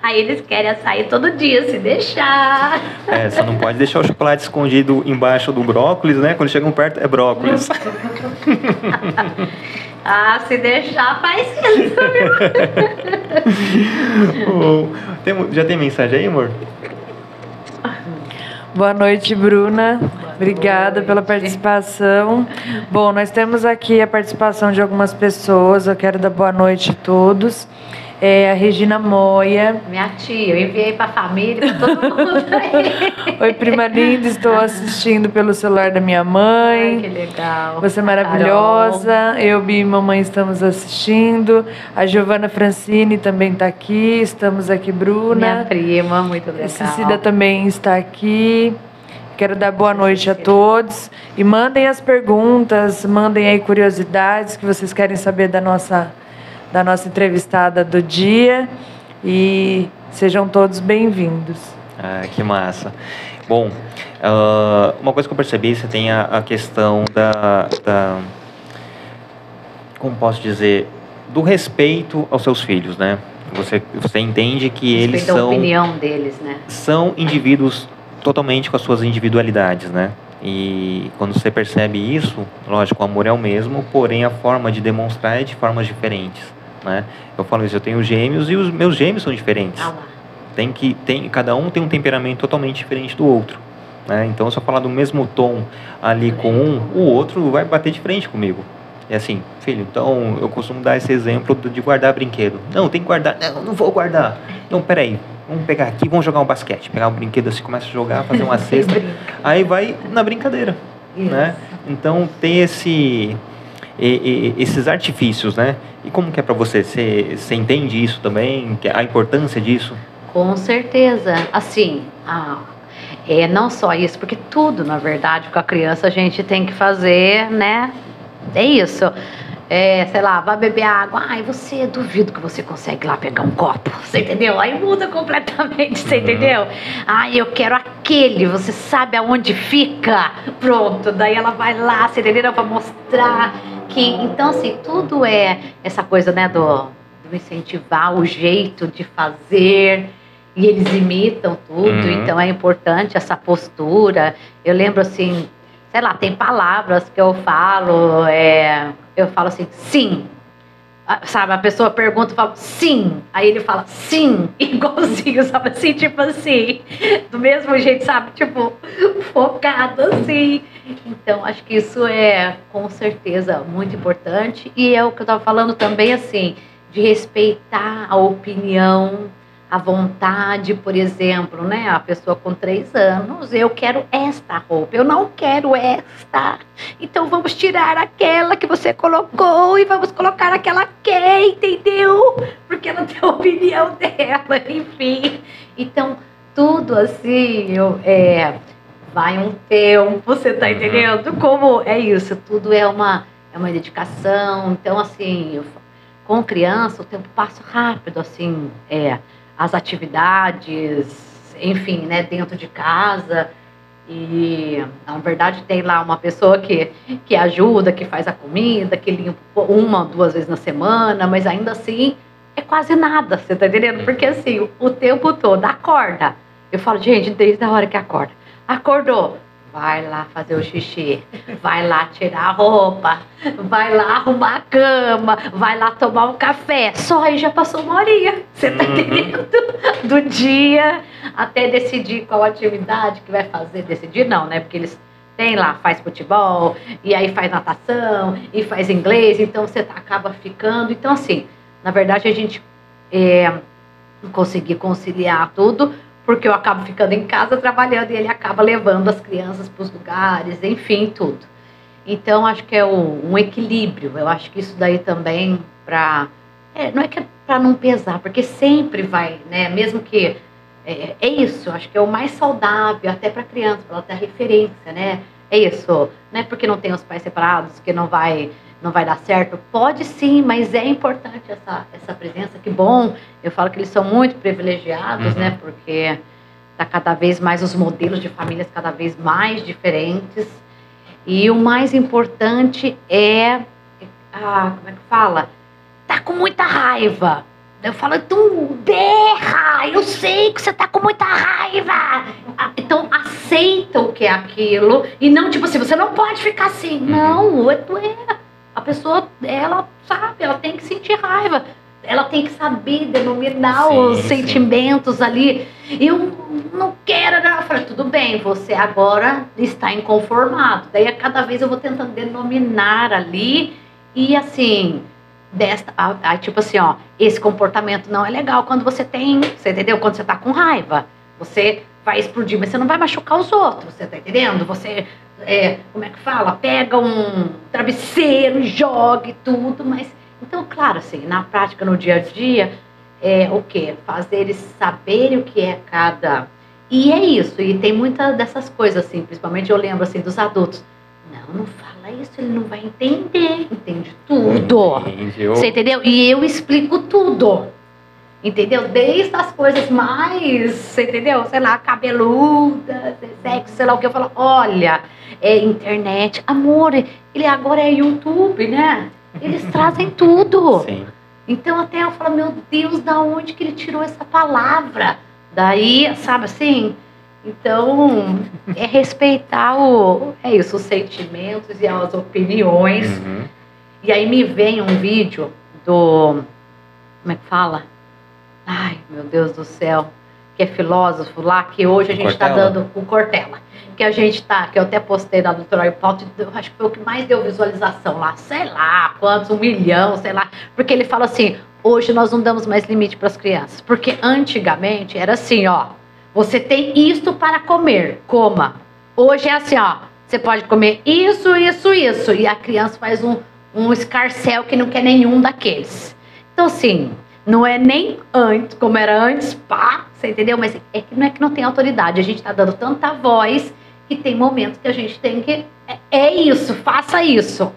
Aí eles querem açaí todo dia, se deixar. É, só não pode deixar o chocolate escondido embaixo do brócolis, né? Quando chegam perto, é brócolis. ah, se deixar, faz isso, viu? tem, já tem mensagem aí, amor? Boa noite, Bruna. Obrigada pela participação. Bom, nós temos aqui a participação de algumas pessoas. Eu quero dar boa noite a todos. É a Regina Moia. Minha tia, eu enviei para a família, para todo mundo aí. Oi, prima linda, estou assistindo pelo celular da minha mãe. Ai, que legal. Você é maravilhosa. Carol. Eu e mamãe estamos assistindo. A Giovana Francini também está aqui. Estamos aqui, Bruna. Minha prima, muito legal. A Cecília também está aqui. Quero dar boa noite a todos e mandem as perguntas, mandem aí curiosidades que vocês querem saber da nossa da nossa entrevistada do dia e sejam todos bem-vindos. Ah, que massa. Bom, uh, uma coisa que eu percebi, você tem a, a questão da, da, como posso dizer, do respeito aos seus filhos, né? Você, você entende que Respeito eles são... a opinião deles, né? São indivíduos totalmente com as suas individualidades, né? E quando você percebe isso, lógico, o amor é o mesmo, porém a forma de demonstrar é de formas diferentes. Né? Eu falo isso, eu tenho gêmeos e os meus gêmeos são diferentes. Ah tem que tem cada um tem um temperamento totalmente diferente do outro. Né? Então, se eu falar do mesmo tom ali com um, o outro vai bater de frente comigo. É assim, filho, então eu costumo dar esse exemplo de guardar brinquedo. Não, tem que guardar. Não, não vou guardar. Não, peraí. Vamos pegar aqui, vamos jogar um basquete. Pegar um brinquedo assim, começa a jogar, fazer uma cesta. aí vai na brincadeira. Né? Então tem esse esses artifícios, né? E como que é para você? você? Você entende isso também? A importância disso? Com certeza. Assim, a, é não só isso, porque tudo, na verdade, com a criança a gente tem que fazer, né? É isso é, sei lá, vai beber água. Ai, você, duvido que você consegue lá pegar um copo. Você entendeu? Aí muda completamente, você uhum. entendeu? Ai, eu quero aquele, você sabe aonde fica? Pronto, daí ela vai lá, você entendeu? Pra mostrar que. Então, assim, tudo é essa coisa, né, do, do incentivar o jeito de fazer e eles imitam tudo, uhum. então é importante essa postura. Eu lembro assim, sei lá, tem palavras que eu falo, é, eu falo assim, sim. Ah, sabe, a pessoa pergunta, eu falo sim. Aí ele fala sim, igualzinho, sabe assim, tipo assim, do mesmo jeito, sabe, tipo, focado assim. Então, acho que isso é com certeza muito importante. E é o que eu estava falando também, assim, de respeitar a opinião a vontade, por exemplo, né? A pessoa com três anos, eu quero esta roupa, eu não quero esta. Então vamos tirar aquela que você colocou e vamos colocar aquela que, entendeu? Porque ela tem a opinião dela, enfim. Então, tudo assim, eu, é, vai um tempo, você tá uhum. entendendo? Como é isso? Tudo é uma, é uma dedicação. Então, assim, eu, com criança, o tempo passa rápido, assim, é as atividades, enfim, né, dentro de casa. E na verdade tem lá uma pessoa que, que ajuda, que faz a comida, que limpa uma, duas vezes na semana, mas ainda assim é quase nada, você tá entendendo? Porque assim, o tempo todo acorda. Eu falo, gente, desde a hora que acorda. Acordou, Vai lá fazer o xixi, vai lá tirar a roupa, vai lá arrumar a cama, vai lá tomar um café. Só aí já passou uma horinha. Você tá uhum. entendendo? Do dia até decidir qual atividade que vai fazer. Decidir não, né? Porque eles têm lá, faz futebol, e aí faz natação, e faz inglês, então você tá, acaba ficando. Então, assim, na verdade a gente é, conseguir conciliar tudo porque eu acabo ficando em casa trabalhando e ele acaba levando as crianças para os lugares, enfim, tudo. Então, acho que é um, um equilíbrio. Eu acho que isso daí também para. É, não é que é para não pesar, porque sempre vai, né? Mesmo que. É, é isso, acho que é o mais saudável, até para criança, para ela ter referência, né? É isso, não é porque não tem os pais separados que não vai não vai dar certo? Pode sim, mas é importante essa, essa presença. Que bom, eu falo que eles são muito privilegiados, uhum. né? Porque tá cada vez mais os modelos de famílias cada vez mais diferentes. E o mais importante é, ah, como é que fala? Tá com muita raiva. Eu falo, então berra, eu sei que você tá com muita raiva. Ah, Então aceita o que é aquilo e não tipo assim, você não pode ficar assim. Não, é, é. A pessoa, ela sabe, ela tem que sentir raiva. Ela tem que saber denominar Sim, os sim. sentimentos ali. Eu não quero, não. Eu falei, tudo bem, você agora está inconformado. Daí a cada vez eu vou tentando denominar ali e assim, desta, tipo assim, ó, esse comportamento não é legal quando você tem, você entendeu? Quando você tá com raiva, você vai explodir, mas você não vai machucar os outros, você tá entendendo? Você, é, como é que fala? Pega um travesseiro e joga e tudo, mas, então, claro, assim, na prática, no dia a dia, é o quê? Fazer eles saberem o que é cada... E é isso, e tem muitas dessas coisas, assim, principalmente eu lembro, assim, dos adultos. Não, não fala isso, ele não vai entender, entende tudo. Entende? Eu- Você entendeu? E eu explico tudo. Entendeu? Desde as coisas mais, você entendeu? Sei lá, cabeluda, sexo, sei lá o que. Eu falo, olha, é internet. Amor, ele agora é YouTube, né? Eles trazem tudo. Sim. Então até eu falo, meu Deus, da onde que ele tirou essa palavra? Daí, sabe assim? Então, é respeitar o, é isso, os sentimentos e as opiniões. Uhum. E aí me vem um vídeo do. Como é que fala? Ai, meu Deus do céu. Que é filósofo lá, que hoje a gente está dando o Cortella. Que a gente tá, que eu até postei na doutora Pauta, acho que foi o que mais deu visualização lá, sei lá, quantos, um milhão, sei lá. Porque ele fala assim: hoje nós não damos mais limite para as crianças. Porque antigamente era assim, ó. Você tem isto para comer, coma. Hoje é assim, ó. Você pode comer isso, isso, isso. E a criança faz um, um escarcel que não quer nenhum daqueles. Então, assim, não é nem antes, como era antes, pá, você entendeu? Mas é que não é que não tem autoridade. A gente tá dando tanta voz que tem momentos que a gente tem que. É, é isso, faça isso.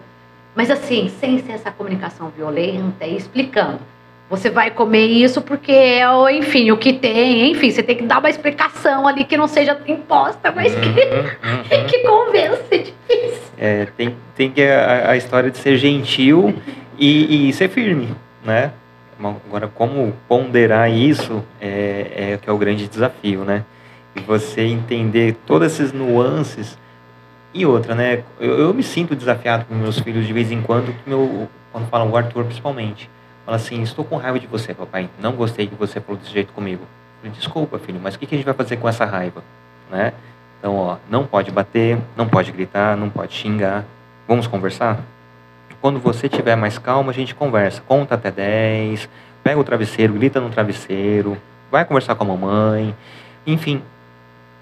Mas assim, sem ser essa comunicação violenta e explicando. Você vai comer isso porque é, o- enfim, o que tem, enfim, você tem que dar uma explicação ali que não seja imposta, mas que, Uhum, uhum. que convença, é difícil. É, tem, tem que a, a história de ser gentil e, e ser firme, né? Agora, como ponderar isso é, é que é o grande desafio, né? E você entender todas essas nuances e outra, né? Eu, eu me sinto desafiado com meus filhos de vez em quando, meu, quando falam o Arthur principalmente. Fala assim, estou com raiva de você, papai. Não gostei que você falou desse jeito comigo. Falei, Desculpa, filho, mas o que, que a gente vai fazer com essa raiva, né? Então, ó, não pode bater, não pode gritar, não pode xingar. Vamos conversar? Quando você estiver mais calmo, a gente conversa. Conta até 10, pega o travesseiro, grita no travesseiro, vai conversar com a mamãe. Enfim,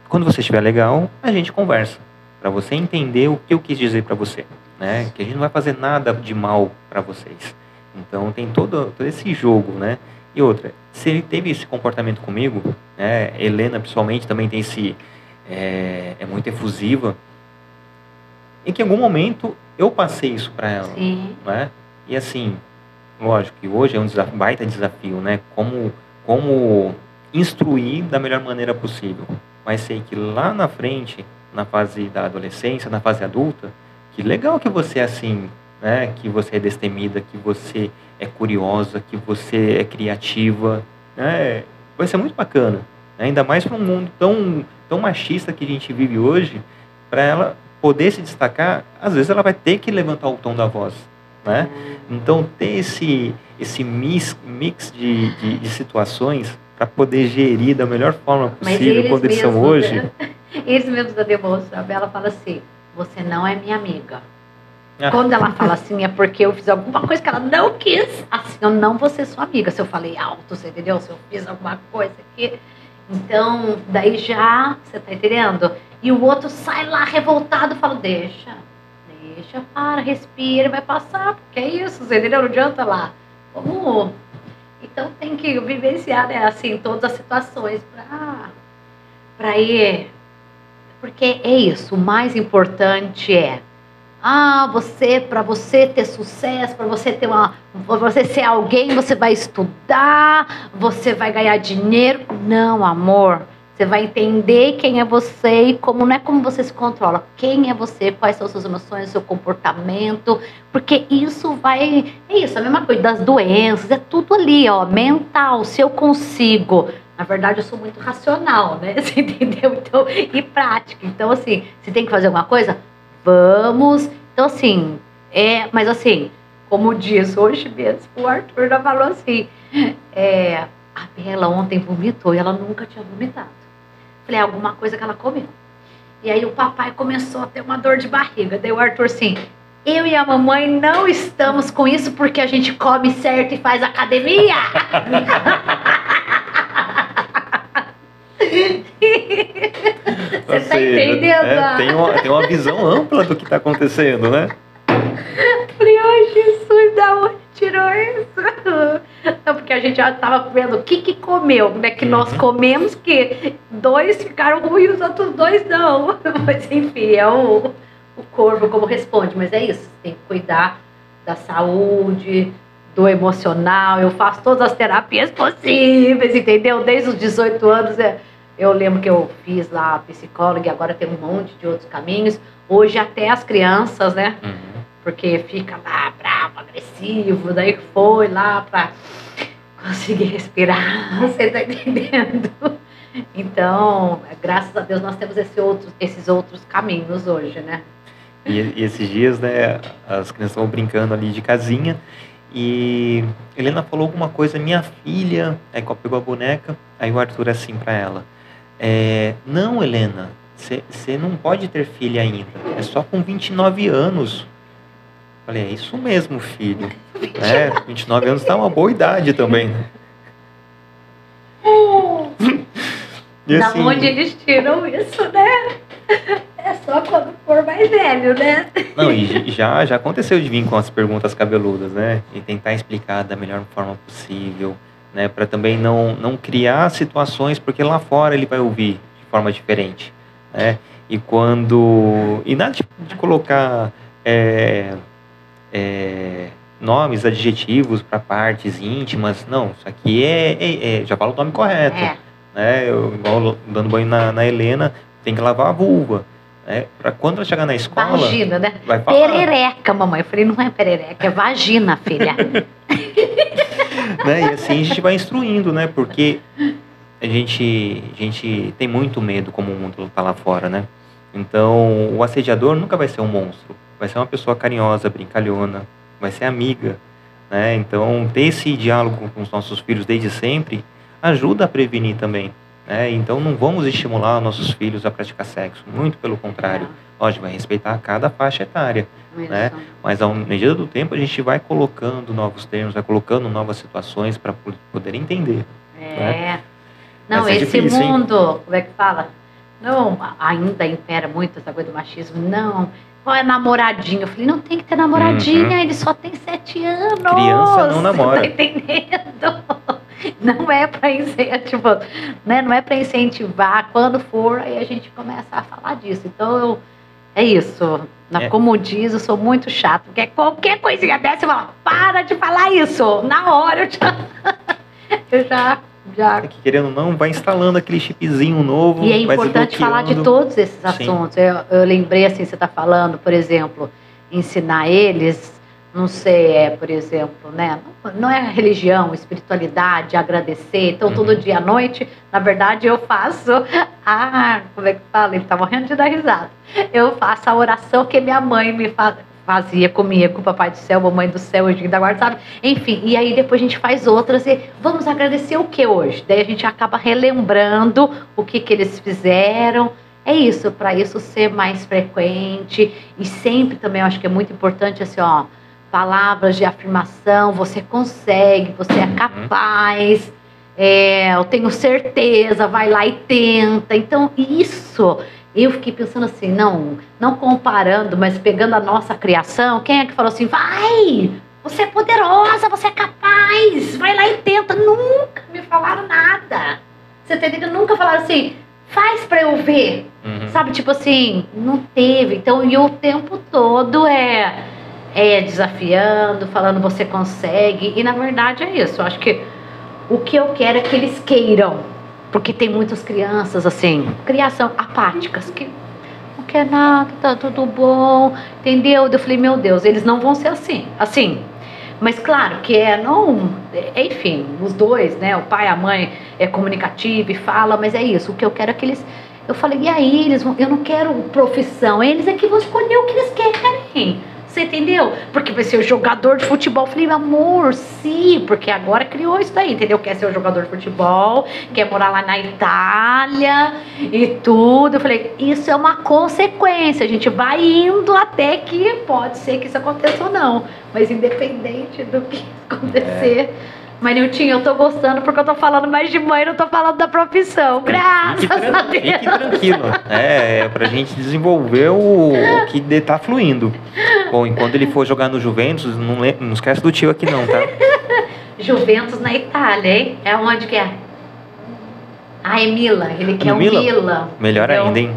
quando você estiver legal, a gente conversa. Para você entender o que eu quis dizer para você. Né? Que a gente não vai fazer nada de mal para vocês. Então tem todo, todo esse jogo, né? E outra, se ele teve esse comportamento comigo, né? Helena pessoalmente também tem esse é, é muito efusiva. Em que em algum momento eu passei isso para ela, Sim. né? E assim, lógico que hoje é um desafio, baita desafio, né? Como como instruir da melhor maneira possível. Mas sei que lá na frente, na fase da adolescência, na fase adulta, que legal que você é assim, né? Que você é destemida, que você é curiosa, que você é criativa, né? Vai ser muito bacana, né? ainda mais para um mundo tão tão machista que a gente vive hoje, para ela poder se destacar, às vezes ela vai ter que levantar o tom da voz, né? Então ter esse esse mix, mix de, de, de situações para poder gerir da melhor forma possível quando eles são hoje. Eles mesmos da demonstra, a Bela fala assim, você não é minha amiga. Ah. Quando ela fala assim, é porque eu fiz alguma coisa que ela não quis. Assim, eu não vou ser sua amiga. Se eu falei alto, você entendeu? Se eu fiz alguma coisa aqui. Então, daí já, você tá entendendo? E o outro sai lá revoltado fala, deixa, deixa, para, respira, vai passar, porque é isso, você entendeu? Não adianta lá. Vamos. Então tem que vivenciar, né, assim, todas as situações pra, pra ir. Porque é isso, o mais importante é ah, você, para você ter sucesso, para você ter uma, você ser alguém, você vai estudar, você vai ganhar dinheiro. Não, amor, Você vai entender quem é você e como não é como você se controla. Quem é você, quais são suas emoções, seu comportamento, porque isso vai. É isso, a mesma coisa das doenças, é tudo ali, ó, mental. Se eu consigo. Na verdade, eu sou muito racional, né? Você entendeu? Então, e prática. Então, assim, se tem que fazer alguma coisa, vamos. Então, assim, é, mas assim, como diz hoje mesmo, o Arthur já falou assim: é, a Bela ontem vomitou e ela nunca tinha vomitado. Falei, é alguma coisa que ela comeu. E aí o papai começou a ter uma dor de barriga. Daí o Arthur assim, eu e a mamãe não estamos com isso porque a gente come certo e faz academia. Você tá entendendo? É, tem, uma, tem uma visão ampla do que está acontecendo, né? Falei, ai Jesus, da onde tirou isso? Não, porque a gente já estava vendo o que que comeu, né? Que nós Uhum. comemos, que dois ficaram ruins, os outros dois não. Mas enfim, é o, o corpo como responde. Mas é isso, tem que cuidar da saúde, do emocional. Eu faço todas as terapias possíveis, entendeu? Desde os 18 anos, é, eu lembro que eu fiz lá psicóloga e agora tem um monte de outros caminhos. Hoje até as crianças, né? Uhum. Porque fica lá bravo, agressivo, daí foi lá para conseguir respirar, você tá entendendo? Então, graças a Deus nós temos esse outro, esses outros caminhos hoje, né? E, e esses dias, né, as crianças estavam brincando ali de casinha e Helena falou alguma coisa, minha filha, aí pegou a boneca, aí o Arthur assim pra ela, é, não Helena, você não pode ter filha ainda, é só com 29 anos. Falei, é isso mesmo, filho. É, 29 anos tá uma boa idade também. né? E da assim, onde eles tiram isso, né? É só quando for mais velho, né? Não, e já, já aconteceu de vir com as perguntas cabeludas, né? E tentar explicar da melhor forma possível, né? Para também não, não criar situações, porque lá fora ele vai ouvir de forma diferente, né? E quando... E nada de, de colocar é, é, nomes, adjetivos para partes íntimas, não. Isso aqui é, é- é- Já fala o nome correto É. né? Eu, igual dando banho na, na Helena, tem que lavar a vulva. Né? Para quando ela chegar na escola, Vagina, né? vai falar. Perereca, mamãe. Eu falei, não é perereca, é vagina, filha. né? E assim a gente vai instruindo, né? Porque a gente, a gente tem muito medo como o mundo tá lá fora, né? Então, o assediador nunca vai ser um monstro. Vai ser uma pessoa carinhosa, brincalhona, vai ser amiga, né? Então, ter esse diálogo com os nossos filhos desde sempre ajuda a prevenir também, né? Então, não vamos estimular nossos filhos a praticar sexo, muito pelo contrário. Lógico, vai respeitar cada faixa etária. né? Isso. Mas à medida do tempo a gente vai colocando novos termos, vai colocando novas situações para poder entender. É. Não, Mas é esse difícil, hein? mundo, como é que fala? Não, ainda impera muito essa coisa do machismo. Não, qual é namoradinho? Eu falei, não tem que ter namoradinha, Uhum. ele só tem sete anos. Criança não namora. Tá entendendo? Não é para incentivar, né? Não é para incentivar. Quando for, aí a gente começa a falar disso. Então, eu, é isso. É. Como diz, eu sou muito chato. Porque qualquer coisinha dessa, eu falo, para de falar isso. Na hora eu já... Eu já, já É que, querendo ou não, vai instalando aquele chipzinho novo. e é importante falar de todos esses assuntos. Eu, eu lembrei assim, você está falando, por exemplo, ensinar eles, não sei, é, por exemplo, né? Não, não é religião, espiritualidade, agradecer. Então, Uhum. todo dia à noite, na verdade, eu faço a. Como é que fala? Ele tá morrendo de dar risada. Eu faço a oração que minha mãe me fa- fazia comigo, Papai do Céu, Mamãe do Céu, Anjinho da Guarda, sabe? Enfim, e aí depois a gente faz outras e vamos agradecer o que hoje? Daí a gente acaba relembrando o que, que eles fizeram. É isso, para isso ser mais frequente e sempre também eu acho que é muito importante assim, ó, palavras de afirmação, você consegue, você é capaz, é, eu tenho certeza, vai lá e tenta. Então, isso, eu fiquei pensando assim, não, não comparando, mas pegando a nossa criação, quem é que falou assim, vai, você é poderosa, você é capaz, vai lá e tenta. Nunca me falaram nada. Você tá entendendo? Nunca falaram assim, faz pra eu ver. Uhum. Sabe, tipo assim, não teve. Então, e o tempo todo é, é desafiando, falando você consegue. E na verdade é isso. Eu acho que o que eu quero é que eles queiram. Porque tem muitas crianças, assim, criação apáticas, que não quer nada, tá tudo bom, entendeu? Eu falei, meu Deus, eles não vão ser assim. Assim, mas claro que é não, é, enfim, os dois, né? O pai, a mãe é comunicativo e fala, mas é isso. O que eu quero é que eles eu falei, e aí, eles vão, eu não quero profissão, eles é que vão escolher o que eles querem. Você entendeu? Porque vai ser o jogador de futebol. Eu falei, amor, sim, porque agora criou isso daí, entendeu? Quer ser o jogador de futebol, quer morar lá na Itália e tudo. Eu falei, isso é uma consequência. A gente vai indo até que pode ser que isso aconteça ou não. Mas independente do que acontecer. É mas, Nilton, eu tô gostando porque eu tô falando mais de mãe, não tô falando da profissão. Graças fique, a Deus. Fique tranquilo. É, é pra gente desenvolver o, o que tá fluindo. Bom, enquanto ele for jogar no Juventus, não, não esquece do tio aqui não, tá? Juventus na Itália, hein? É onde que é? Ah, é Mila. Ele quer no um Mila. Mila. Melhor entendeu? ainda, hein?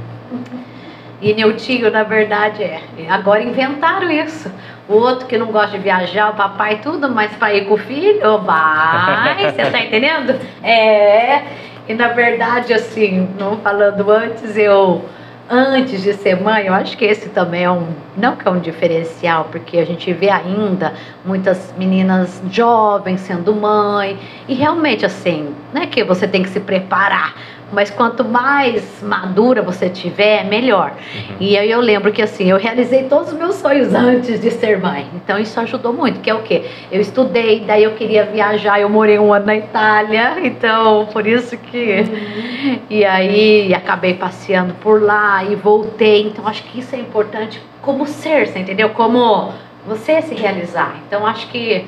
E Neutinho, na verdade, é. Agora inventaram isso. O outro que não gosta de viajar, o papai e tudo, mas para ir com o filho, vai, você tá entendendo? É. E na verdade, assim, não falando antes, eu antes de ser mãe, eu acho que esse também é um, não que é um diferencial, porque a gente vê ainda muitas meninas jovens sendo mãe, e realmente assim, não é que você tem que se preparar, mas quanto mais madura você tiver, melhor. Uhum. E aí eu lembro que assim, eu realizei todos os meus sonhos antes de ser mãe. Então isso ajudou muito, que é o quê? Eu estudei, daí eu queria viajar, eu morei um ano na Itália, então por isso que uhum. e aí acabei passeando por lá e voltei. Então acho que isso é importante como ser, você entendeu? Como você se realizar. Então acho que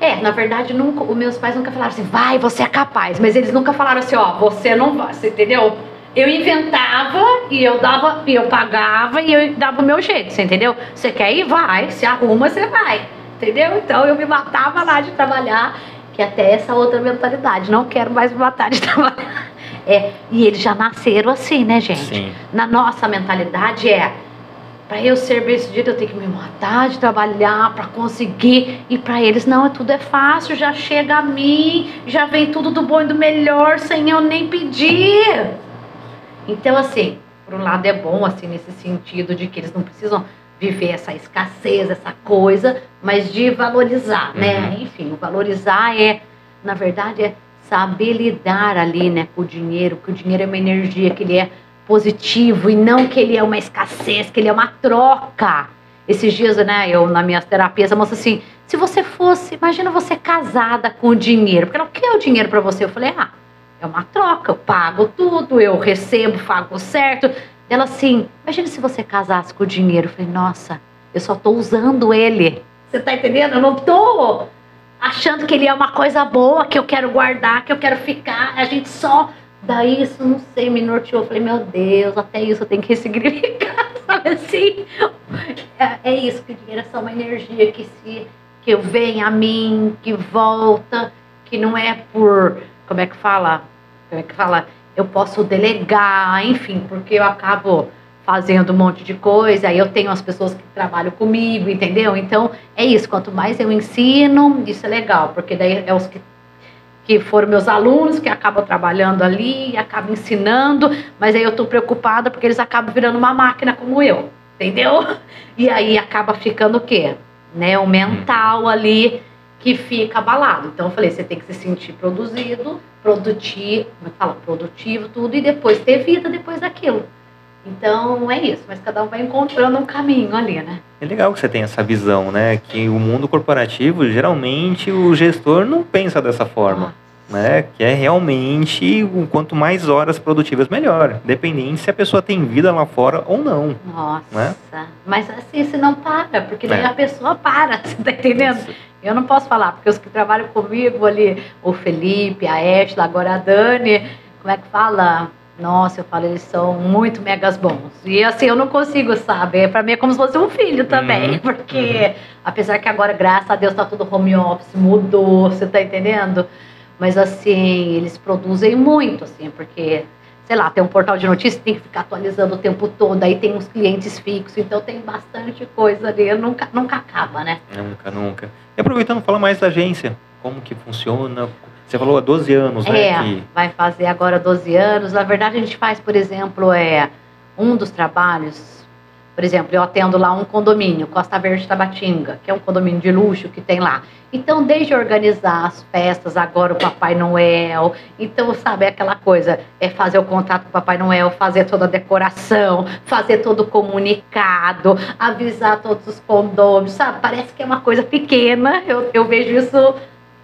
é, na verdade, nunca, os meus pais nunca falaram assim, vai, você é capaz. Mas eles nunca falaram assim, ó, você não vai, você entendeu? Eu inventava e eu dava, e eu pagava e eu dava o meu jeito, você entendeu? Você quer ir, vai, se arruma, você vai. Entendeu? Então eu me matava lá de trabalhar, que até essa outra mentalidade, não quero mais me matar de trabalhar. É, e eles já nasceram assim, né, gente? Sim. Na nossa mentalidade é para eu ser bem sucedido, eu tenho que me matar de trabalhar para conseguir. E para eles, não, é tudo é fácil, já chega a mim, já vem tudo do bom e do melhor, sem eu nem pedir. Então, assim, por um lado é bom, assim, nesse sentido de que eles não precisam viver essa escassez, essa coisa, mas de valorizar, né? uhum. né? Enfim, o valorizar é, na verdade, é saber lidar ali, né, com o dinheiro, que o dinheiro é uma energia, que ele é positivo e não que ele é uma escassez, que ele é uma troca. Esses dias, né, eu na minha terapia, a moça assim, se você fosse, imagina você casada com o dinheiro, porque ela, o que é o dinheiro para você? Eu falei, ah, é uma troca, eu pago tudo, eu recebo, pago certo. Ela assim, imagina se você casasse com o dinheiro. Eu falei, nossa, eu só tô usando ele. Você tá entendendo? Eu não tô achando que ele é uma coisa boa, que eu quero guardar, que eu quero ficar. A gente só Daí isso, não sei, me norteou. Falei, meu Deus, até isso eu tenho que ressignificar, sabe assim? É, é isso, que o dinheiro é só uma energia que se que vem a mim, que volta, que não é por, como é que fala? Como é que fala? Eu posso delegar, enfim, porque eu acabo fazendo um monte de coisa, aí eu tenho as pessoas que trabalham comigo, entendeu? Então, é isso, quanto mais eu ensino, isso é legal, porque daí é os que que foram meus alunos, que acabam trabalhando ali, acabam ensinando, mas aí eu estou preocupada porque eles acabam virando uma máquina como eu, entendeu? E aí acaba ficando o quê? Né, o mental ali que fica abalado. Então eu falei, você tem que se sentir produzido, produtivo, como é fala? Produtivo, tudo, e depois ter vida depois daquilo. Então é isso, mas cada um vai encontrando um caminho ali, né? É legal que você tenha essa visão, né? Que o mundo corporativo, geralmente, o gestor não pensa dessa forma. Né? Que é realmente quanto mais horas produtivas, melhor. Dependente se a pessoa tem vida lá fora ou não. Nossa. Né? Mas assim, se não para, porque daí é. a pessoa para, você tá entendendo? Isso. Eu não posso falar, porque os que trabalham comigo ali, o Felipe, a Estela, agora a Dani, como é que fala? Nossa, eu falo, eles são muito megas bons. E assim, eu não consigo, sabe? Para mim é como se fosse um filho também. Uhum. Porque, uhum. apesar que agora, graças a Deus, tá tudo home office, mudou, você tá entendendo? Mas assim, eles produzem muito, assim, porque, sei lá, tem um portal de notícias, tem que ficar atualizando o tempo todo, aí tem uns clientes fixos, então tem bastante coisa ali, nunca, nunca acaba, né? Nunca, nunca. E aproveitando, fala mais da agência, como que funciona, Você falou há 12 anos, né? É, que- vai fazer agora 12 anos. Na verdade, a gente faz, por exemplo, é, um dos trabalhos. Por exemplo, eu atendo lá um condomínio, Costa Verde Tabatinga, que é um condomínio de luxo que tem lá. Então, desde organizar as festas, agora o Papai Noel. Então, sabe, aquela coisa, é fazer o contato com o Papai Noel, fazer toda a decoração, fazer todo o comunicado, avisar todos os condôminos, sabe? Parece que é uma coisa pequena. Eu, eu vejo isso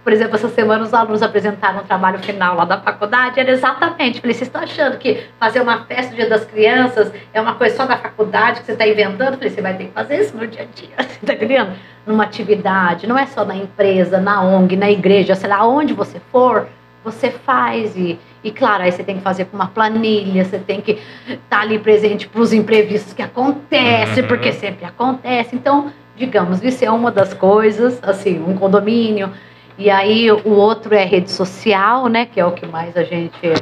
por exemplo, essa semana os alunos apresentaram um trabalho final lá da faculdade, era exatamente, falei, vocês estão achando que fazer uma festa no dia das crianças é uma coisa só da faculdade que você está inventando? Falei, você vai ter que fazer isso no dia a dia, você está entendendo? Numa atividade, não é só na empresa, na ONG, na igreja, sei lá, onde você for, você faz e, e claro, aí você tem que fazer com uma planilha, você tem que estar ali presente para os imprevistos que acontecem, Uhum. porque sempre acontece, então, digamos, isso é uma das coisas, assim, um condomínio, e aí o outro é rede social, né? Que é o que mais a gente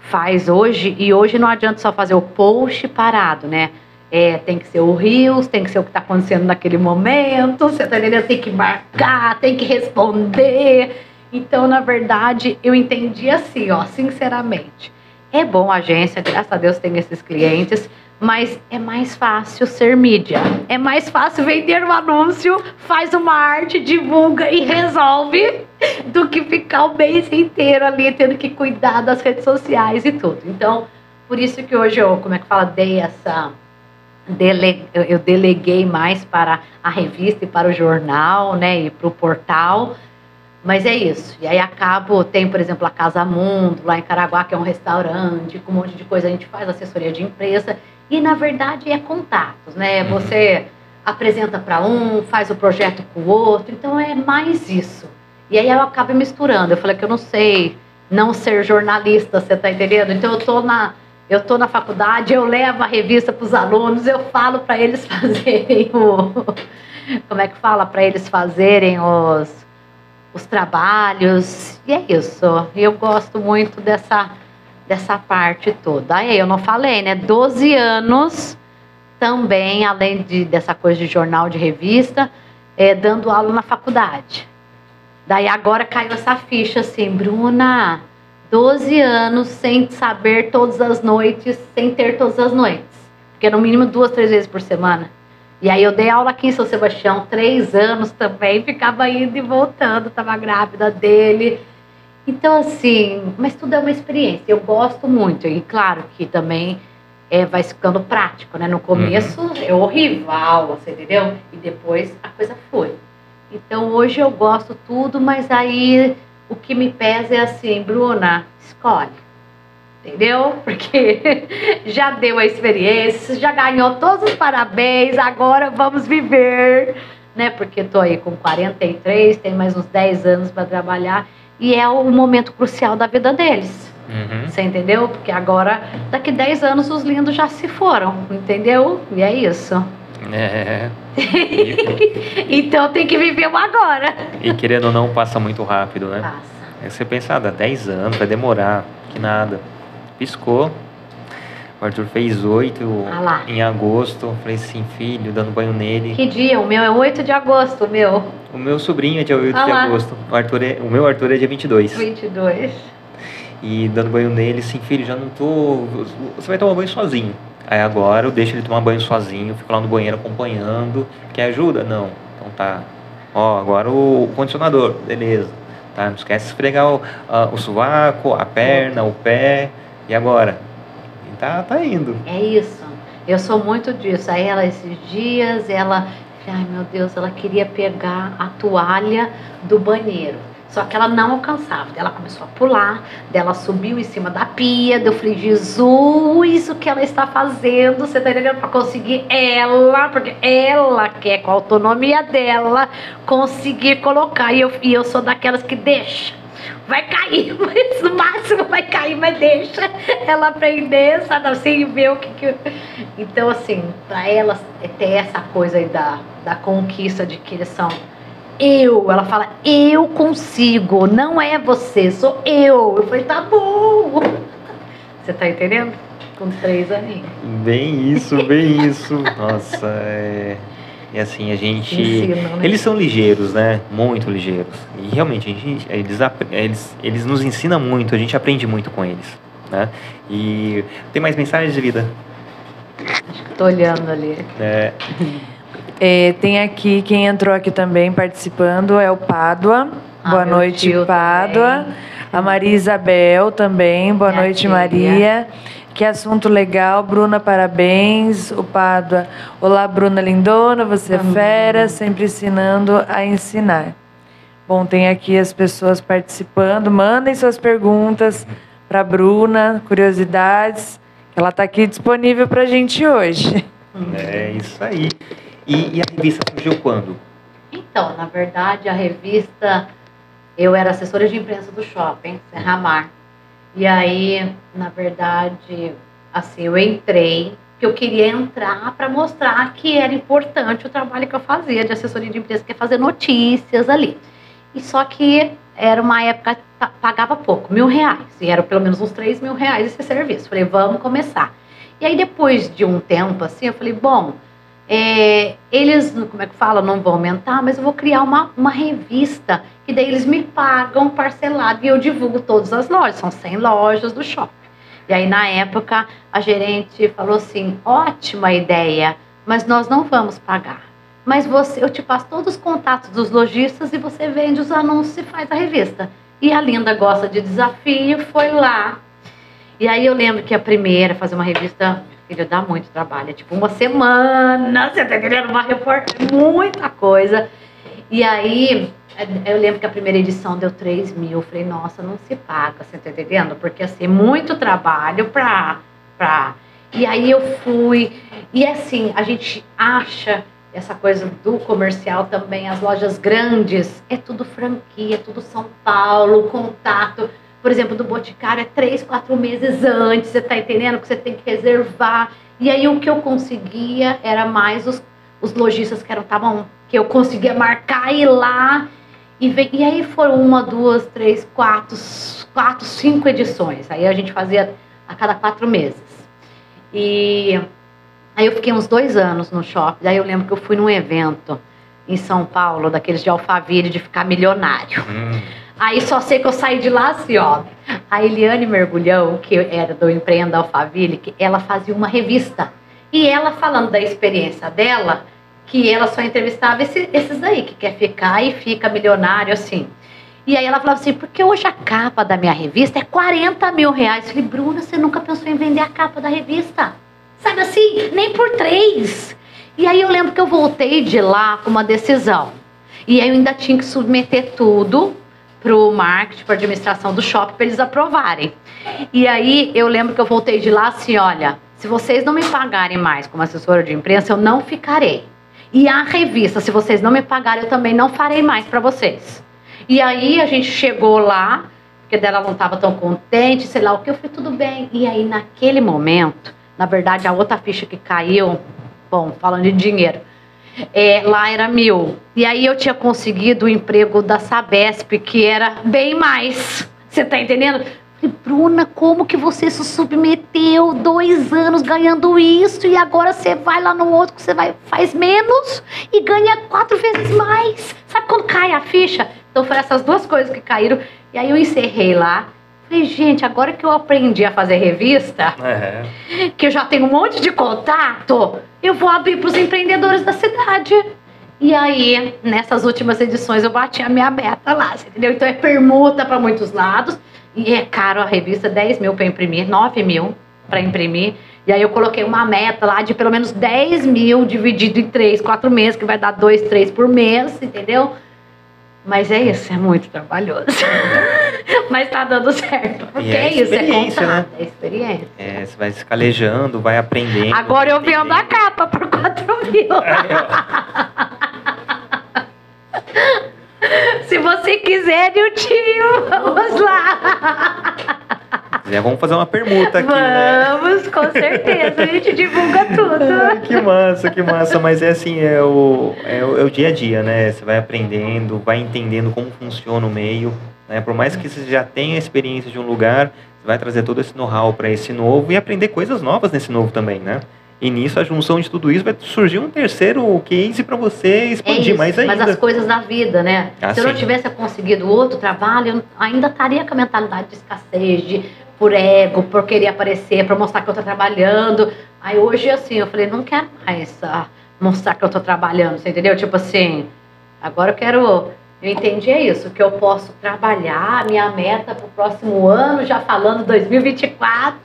faz hoje. E hoje não adianta só fazer o post parado, né? É, tem que ser o Rios, tem que ser o que está acontecendo naquele momento, você tá entendendo? Tem que marcar, tem que responder. Então, na verdade, eu entendi assim, ó, sinceramente. É bom a agência, graças a Deus tem esses clientes, mas é mais fácil ser mídia. É mais fácil vender um anúncio, faz uma arte, divulga e resolve, do que ficar o mês inteiro ali tendo que cuidar das redes sociais e tudo. Então, por isso que hoje eu, como é que fala, dei essa. Dele, eu- deleguei mais para a revista e para o jornal, né, e para o portal. Mas é isso. E aí acabo, tem, por exemplo, a Casa Mundo, lá em Caraguá, que é um restaurante, com um monte de coisa, a gente faz assessoria de imprensa. E na verdade é contatos, né? Uhum. Você apresenta para um, faz o projeto com o outro, então é mais isso. E aí eu acabo misturando. Eu falei que eu não sei não ser jornalista, você tá entendendo? Então eu tô na eu tô na faculdade, eu levo a revista para os alunos, eu falo para eles fazerem o como é que fala para eles fazerem os os trabalhos. E é isso. Eu gosto muito dessa dessa parte toda. Aí eu não falei, né? 12 anos também, além de, dessa coisa de jornal, de revista, é, dando aula na faculdade. Daí agora caiu essa ficha assim, Bruna, 12 anos sem saber todas as noites, sem ter todas as noites. Porque no mínimo duas, três vezes por semana. E aí eu dei aula aqui em São Sebastião, três anos também, ficava indo e voltando, estava grávida dele. Então, assim, mas tudo é uma experiência. Eu gosto muito. E claro que também é, vai ficando prático, né? No começo é horrível você entendeu? E depois a coisa foi. Então hoje eu gosto tudo, mas aí o que me pesa é assim, Bruna, escolhe. Entendeu? Porque já deu a experiência, já ganhou todos os parabéns, agora vamos viver, né? Porque tô aí com 43, tem mais uns 10 anos para trabalhar e é o momento crucial da vida deles. Uhum. Você entendeu? Porque agora, daqui 10 anos, os lindos já se foram, entendeu? E é isso. É. Então tem que viver o agora. e querendo ou não, passa muito rápido, né? Passa. Aí você pensa, ah, dá 10 anos, vai demorar, que nada. Piscou. O Arthur fez 8 Ah em agosto. Falei assim, filho, dando banho nele. Que dia? O meu é 8 de agosto, o meu. O meu sobrinho é dia 8 Ah de lá. agosto. O, Arthur é, o meu Arthur é dia 22. 22. E dando banho nele, assim, filho, já não tô. Você vai tomar banho sozinho. Aí agora eu deixo ele tomar banho sozinho, fico lá no banheiro acompanhando. Quer ajuda? Não. Então tá. Ó, agora o condicionador, beleza. Tá? Não esquece de esfregar o, a- o sovaco, a perna, o pé. E agora? Tá, tá indo. É isso. Eu sou muito disso. Aí ela, esses dias, ela. Ai meu Deus, ela queria pegar a toalha do banheiro. Só que ela não alcançava. Ela começou a pular, daí ela subiu em cima da pia. Eu falei, Jesus, o que ela está fazendo? Você tá entendendo? Para conseguir ela, porque ela quer, com a autonomia dela, conseguir colocar. E eu, e eu sou daquelas que deixa. Vai cair, mas no máximo vai cair, mas deixa ela aprender, sabe assim, ver o que. que... Então, assim, para elas é ter essa coisa aí da, da conquista de que eles são eu. Ela fala, eu consigo, não é você, sou eu. Eu falei, tá bom. Você tá entendendo? Com três aninhos. Bem isso, bem isso. Nossa, é. E assim, a gente. Ensinam, né? Eles são ligeiros, né? Muito ligeiros. E realmente, a gente, eles, eles, eles nos ensinam muito, a gente aprende muito com eles. Né? E tem mais mensagens de vida? Acho que tô olhando ali. É, É, tem aqui, quem entrou aqui também participando é o Pádua. Ah, Boa noite, Pádua. também. A Maria Isabel também. Boa Minha noite, tia. Maria. Que assunto legal. Bruna, parabéns. O Pádua. Olá, Bruna Lindona. Você é fera, sempre ensinando a ensinar. Bom, tem aqui as pessoas participando. Mandem suas perguntas para Bruna, curiosidades. Ela está aqui disponível para a gente hoje. é isso aí. E, e a revista surgiu quando? Então, na verdade, a revista, eu era assessora de imprensa do shopping, Serra Mar. E aí, na verdade, assim, eu entrei, que eu queria entrar para mostrar que era importante o trabalho que eu fazia de assessoria de imprensa, que é fazer notícias ali. E só que era uma época que pa- pagava pouco, mil reais. E era pelo menos uns três mil reais esse serviço. Falei, vamos começar. E aí, depois de um tempo, assim, eu falei, bom, é, eles, como é que fala, não vão aumentar, mas eu vou criar uma, uma revista, que daí eles me pagam parcelado e eu divulgo todas as lojas, são 100 lojas do shopping. E aí, na época, a gerente falou assim, ótima ideia, mas nós não vamos pagar. Mas você, eu te passo todos os contatos dos lojistas e você vende os anúncios e faz a revista. E a Linda gosta de desafio, foi lá. E aí eu lembro que a primeira, fazer uma revista, filho, dá muito trabalho. É tipo uma semana, você tá entendendo? Uma reportagem, muita coisa. E aí, eu lembro que a primeira edição deu 3 mil. Eu falei, nossa, não se paga, você tá entendendo? Porque assim, muito trabalho pra. pra... E aí eu fui. E assim, a gente acha essa coisa do comercial também, as lojas grandes, é tudo franquia, é tudo São Paulo, contato. Por exemplo, do Boticário é três, quatro meses antes, você tá entendendo que você tem que reservar. E aí o que eu conseguia era mais os, os lojistas que eram estavam que eu conseguia marcar e ir lá e, ve- e aí foram uma, duas, três, quatro, quatro, cinco edições. Aí a gente fazia a cada quatro meses. E aí eu fiquei uns dois anos no shopping. Daí eu lembro que eu fui num evento em São Paulo, daqueles de Alphaville, de ficar milionário. Hum, Aí só sei que eu saí de lá assim, ó. A Eliane Mergulhão, que era do Empreenda Alphaville, ela fazia uma revista. E ela falando da experiência dela, que ela só entrevistava esse- esses daí, que quer ficar e fica milionário, assim. E aí ela falava assim, porque hoje a capa da minha revista é 40 mil reais. Eu falei, Bruna, você nunca pensou em vender a capa da revista? Sabe assim, nem por três. E aí eu lembro que eu voltei de lá com uma decisão. E aí eu ainda tinha que submeter tudo pro marketing, para administração do shopping, para eles aprovarem. E aí eu lembro que eu voltei de lá assim, olha, se vocês não me pagarem mais como assessora de imprensa, eu não ficarei. E a revista, se vocês não me pagarem, eu também não farei mais para vocês. E aí a gente chegou lá, porque dela não estava tão contente, sei lá o que, eu falei, tudo bem. E aí naquele momento, na verdade a outra ficha que caiu, bom, falando de dinheiro, é, lá era mil. E aí eu tinha conseguido o emprego da Sabesp, que era bem mais. Você tá entendendo? Falei, Bruna, como que você se submeteu dois anos ganhando isso e agora você vai lá no outro que você vai, faz menos e ganha quatro vezes mais? Sabe quando cai a ficha? Então foram essas duas coisas que caíram. E aí eu encerrei lá. Falei, gente, agora que eu aprendi a fazer revista, é. que eu já tenho um monte de contato, eu vou abrir para os empreendedores da cidade. E aí, nessas últimas edições, eu bati a minha meta lá, entendeu? Então é permuta para muitos lados. E é caro a revista, 10 mil para imprimir, 9 mil para imprimir. E aí eu coloquei uma meta lá de pelo menos 10 mil dividido em 3, 4 meses, que vai dar 2, 3 por mês, entendeu? Mas é isso, é muito trabalhoso. Mas tá dando certo. Porque é é, isso, é experiência, contato, né? é experiência. É, você vai se calejando, vai aprendendo. Agora eu vendo a capa por 4 mil. Se você quiser, eu tiro. Vamos lá. É, vamos fazer uma permuta aqui, né? Vamos, com certeza. A gente divulga tudo. que massa, que massa. Mas é assim, é o, é, o, é o dia a dia, né? Você vai aprendendo, vai entendendo como funciona o meio. Né? Por mais que você já tenha experiência de um lugar, você vai trazer todo esse know-how para esse novo e aprender coisas novas nesse novo também, né? E nisso, a junção de tudo isso, vai surgir um terceiro case para você expandir é isso, mais ainda. Mas as coisas da vida, né? Ah, Se eu não sim. tivesse conseguido outro trabalho, eu ainda estaria com a mentalidade de escassez, de por ego, por querer aparecer, por mostrar que eu tô trabalhando. Aí hoje, assim, eu falei, não quero mais ah, mostrar que eu tô trabalhando, você entendeu? Tipo assim, agora eu quero. Eu entendi é isso, que eu posso trabalhar, minha meta pro próximo ano, já falando 2024.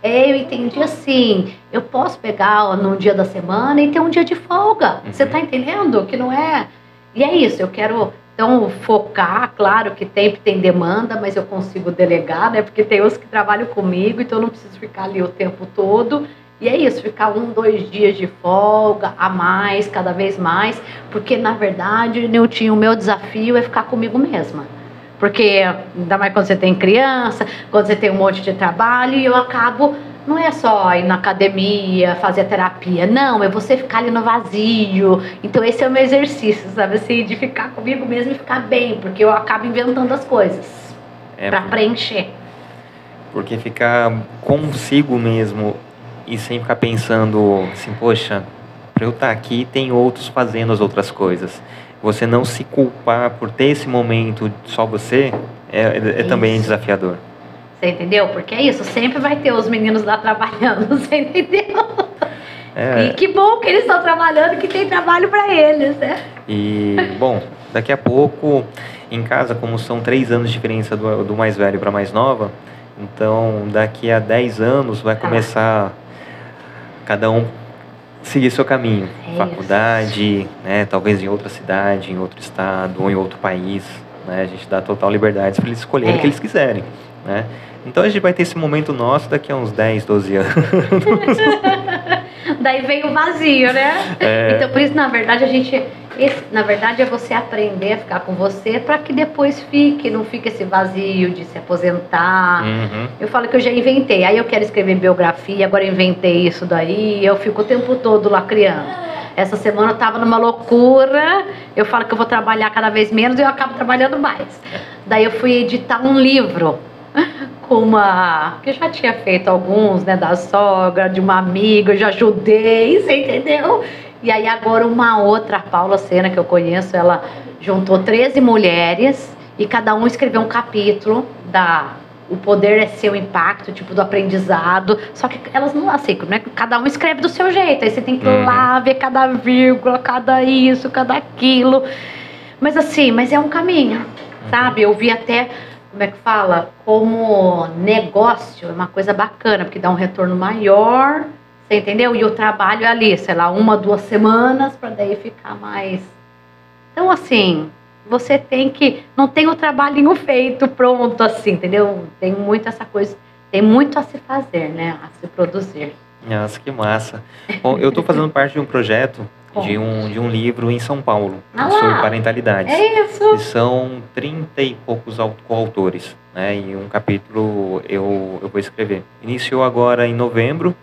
É, eu entendi assim, eu posso pegar num dia da semana e ter um dia de folga. Você Uhum. tá entendendo? Que não é. E é isso, eu quero então focar, claro que sempre tem demanda, mas eu consigo delegar, né? Porque tem os que trabalham comigo, então eu não preciso ficar ali o tempo todo. E é isso, ficar um, dois dias de folga, a mais, cada vez mais, porque na verdade, Niltinho, o meu desafio é ficar comigo mesma. Porque ainda mais quando você tem criança, quando você tem um monte de trabalho, e eu acabo não é só ir na academia, fazer terapia, não, é você ficar ali no vazio. Então esse é o meu exercício, sabe assim, de ficar comigo mesmo e ficar bem, porque eu acabo inventando as coisas É, pra preencher. Porque ficar consigo mesmo e sem ficar pensando assim, poxa, para eu estar aqui tem outros fazendo as outras coisas. Você não se culpar por ter esse momento só você é, é- é também desafiador. Você entendeu? Porque é isso, sempre vai ter os meninos lá trabalhando, você entendeu? É, E que bom que eles estão trabalhando, que tem trabalho pra eles, né? E, bom, daqui a pouco, em casa, como são três anos de diferença do, do mais velho para mais nova, então daqui a 10 anos vai Tá. começar cada um seguir seu caminho. É Faculdade, né, talvez em outra cidade, em outro estado ou em outro país. Né, a gente dá total liberdade para eles escolherem É. o que eles quiserem. Né? Então a gente vai ter esse momento nosso daqui a uns 10, 12 anos. Daí vem o vazio, né? É. Então, por isso, na verdade, a gente. esse, na verdade, é você aprender a ficar com você para que depois fique, não fique esse vazio de se aposentar. Uhum. Eu falo que eu já inventei. Aí eu quero escrever biografia, agora eu inventei isso daí. Eu fico o tempo todo lá criando. Essa semana eu tava numa loucura. Eu falo que eu vou trabalhar cada vez menos e eu acabo trabalhando mais. Daí eu fui editar um livro uma. que eu já tinha feito alguns, né? Da sogra, de uma amiga, eu já ajudei, você entendeu? E aí agora uma outra, a Paula Sena, que eu conheço, ela juntou 13 mulheres e cada um escreveu um capítulo da o poder é seu impacto, tipo do aprendizado. Só que elas não assim, né? Cada um escreve do seu jeito. Aí você tem que ir Uhum. lá ver cada vírgula, cada isso, cada aquilo. Mas assim, mas é um caminho, sabe? Eu vi até, como é que fala? Como negócio, é uma coisa bacana, porque dá um retorno maior, você entendeu? E o trabalho é ali, sei lá, uma, duas semanas, para daí ficar mais. Então, assim, você tem que. Não tem o trabalhinho feito, pronto, assim, entendeu? Tem muito essa coisa. Tem muito a se fazer, né? A se produzir. Nossa, que massa. Bom, eu estou fazendo parte de um projeto de um, de um livro em São Paulo Ah sobre parentalidade. É isso. E são 30 e poucos au- coautores, né? E um capítulo eu, eu vou escrever. Iniciou agora em novembro,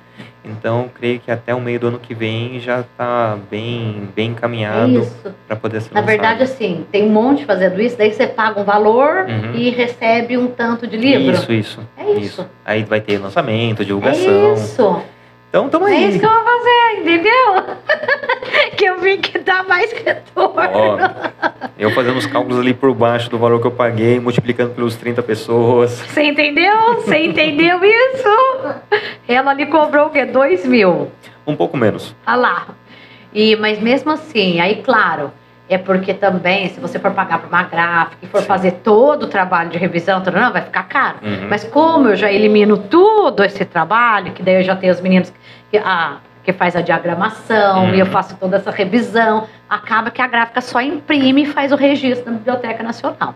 então creio que até o meio do ano que vem já está bem, bem É encaminhado isso. para poder ser Na lançado. verdade, assim, tem um monte fazendo isso, daí você paga um valor Uhum. e recebe um tanto de livro. Isso, isso. É isso. Aí vai ter lançamento, É divulgação. isso. Então, tamo É aí. isso que eu vou fazer, entendeu? que eu vi que dá mais retorno. Ó, eu fazendo os cálculos ali por baixo do valor que eu paguei, multiplicando pelos 30 pessoas. Você entendeu? Você entendeu isso? Ela lhe cobrou o quê? Dois mil. Um pouco menos. Olha lá. E, mas mesmo assim, aí claro, é porque também, se você for pagar para uma gráfica e for Sim. fazer todo o trabalho de revisão, não, vai ficar caro. Uhum. Mas como eu já elimino tudo esse trabalho, que daí eu já tenho os meninos que, a, que faz a diagramação Uhum. e eu faço toda essa revisão, acaba que a gráfica só imprime e faz o registro na Biblioteca Nacional.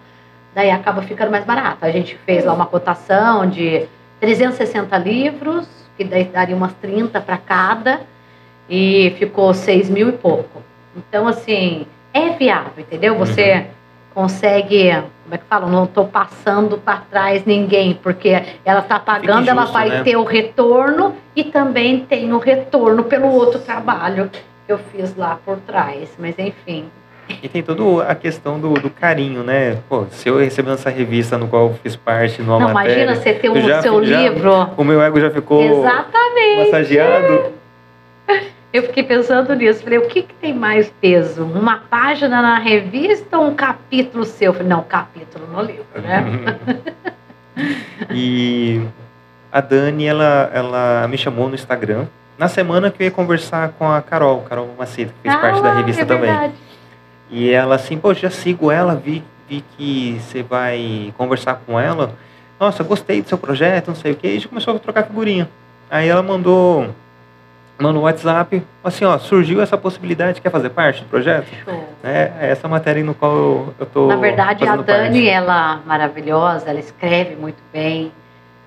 Daí acaba ficando mais barato. A gente fez lá uma cotação de 360 livros, que daí daria umas 30 para cada, e ficou 6 mil e pouco. Então, assim, é viável, entendeu? Você consegue, como é que fala? Não estou passando para trás ninguém, porque ela está pagando, ela vai né? ter o retorno e também tem o retorno pelo outro trabalho que eu fiz lá por trás. Mas enfim, E tem toda a questão do, do carinho, né? Pô, se eu recebendo essa revista no qual eu fiz parte numa não matéria... imagina você ter o já- seu já- livro. O meu ego já ficou Exatamente. massageado. Eu fiquei pensando nisso. Falei, o que, que tem mais peso? Uma página na revista ou um capítulo seu? Eu falei, não, capítulo no livro, né? e a Dani, ela, ela me chamou no Instagram na semana que eu ia conversar com a Carol, Carol Macedo, que fez ah, parte da revista é também. E ela assim, pô, já sigo ela, vi, vi que você vai conversar com ela. Nossa, gostei do seu projeto, não sei o que. E a gente começou a trocar figurinha. Aí ela mandou manda um WhatsApp, assim, ó, surgiu essa possibilidade, quer fazer parte do projeto? Show. É, é essa matéria no qual eu, eu tô Na verdade, a Dani, parte. ela maravilhosa, ela escreve muito bem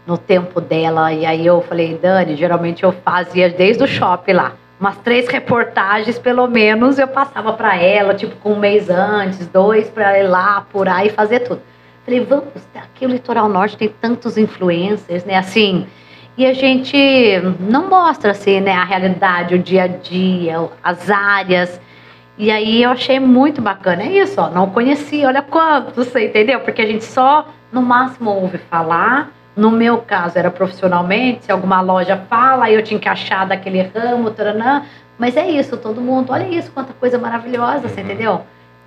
no tempo dela, e aí eu falei, Dani, geralmente eu fazia desde o shopping lá, umas três reportagens pelo menos eu passava para ela, tipo com um mês antes, dois para ir lá apurar e fazer tudo. Falei, vamos, aqui o litoral norte tem tantos influencers, né? Assim, e a gente não mostra assim, né, a realidade, o dia a dia, as áreas. E aí eu achei muito bacana. É isso, ó, não conhecia, olha quanto, você entendeu? Porque a gente só, no máximo, ouve falar. No meu caso, era profissionalmente, se alguma loja fala, eu tinha que achar daquele ramo, taranã. Mas é isso, todo mundo, olha isso, quanta coisa maravilhosa, você uhum. entendeu?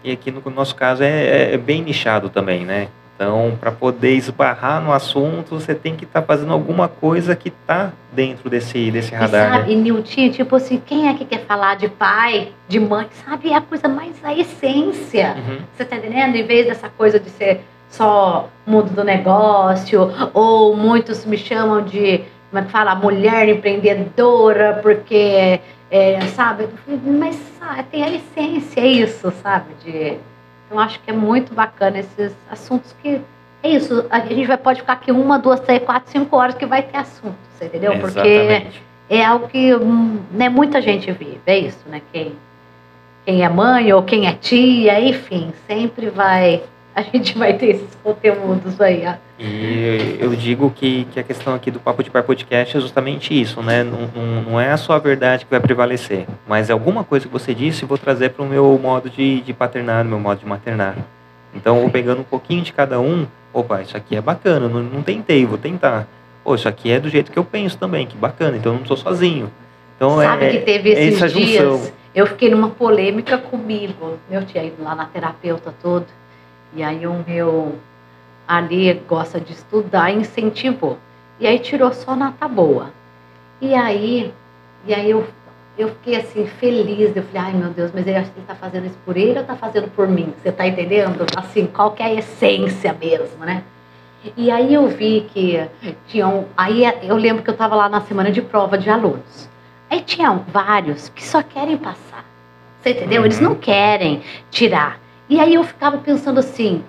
E aqui no nosso caso é, é bem nichado também, né? Então, para poder esbarrar no assunto, você tem que estar tá fazendo alguma coisa que está dentro desse, desse radar. E sabe, né? Nilton, tipo assim, quem é que quer falar de pai, de mãe? Sabe, é a coisa mais a essência. Uhum. Você está entendendo? Em vez dessa coisa de ser só mundo do negócio, ou muitos me chamam de, como é que fala, mulher empreendedora, porque, é, sabe? Mas sabe, tem a essência, é isso, sabe? De então, acho que é muito bacana esses assuntos que. É isso, a gente vai, pode ficar aqui uma, duas, três, quatro, cinco horas que vai ter assunto, você entendeu? Porque é algo que né, muita gente vive, é isso, né? Quem, quem é mãe ou quem é tia, enfim, sempre vai a gente vai ter esses conteúdos aí. E eu digo que, que a questão aqui do Papo de Pai Podcast é justamente isso, né? Não, não, não é a sua verdade que vai prevalecer, mas é alguma coisa que você disse e vou trazer para o meu modo de, de paternar, meu modo de maternar. Então, vou pegando um pouquinho de cada um. Opa, isso aqui é bacana, não, não tentei, vou tentar. Pô, isso aqui é do jeito que eu penso também, que bacana, então eu não estou sozinho. Então, Sabe é, que teve é esses dias, eu fiquei numa polêmica comigo. Eu tinha ido lá na terapeuta todo. E aí o meu ali gosta de estudar e incentivou. E aí tirou só nota boa. E aí, e aí eu, eu fiquei assim, feliz. Eu falei, ai meu Deus, mas ele acha que ele está fazendo isso por ele ou está fazendo por mim? Você está entendendo? Assim, qual que é a essência mesmo, né? E aí eu vi que tinham. Aí eu lembro que eu estava lá na semana de prova de alunos. Aí tinham vários que só querem passar. Você entendeu? Eles não querem tirar. E aí eu ficava pensando assim,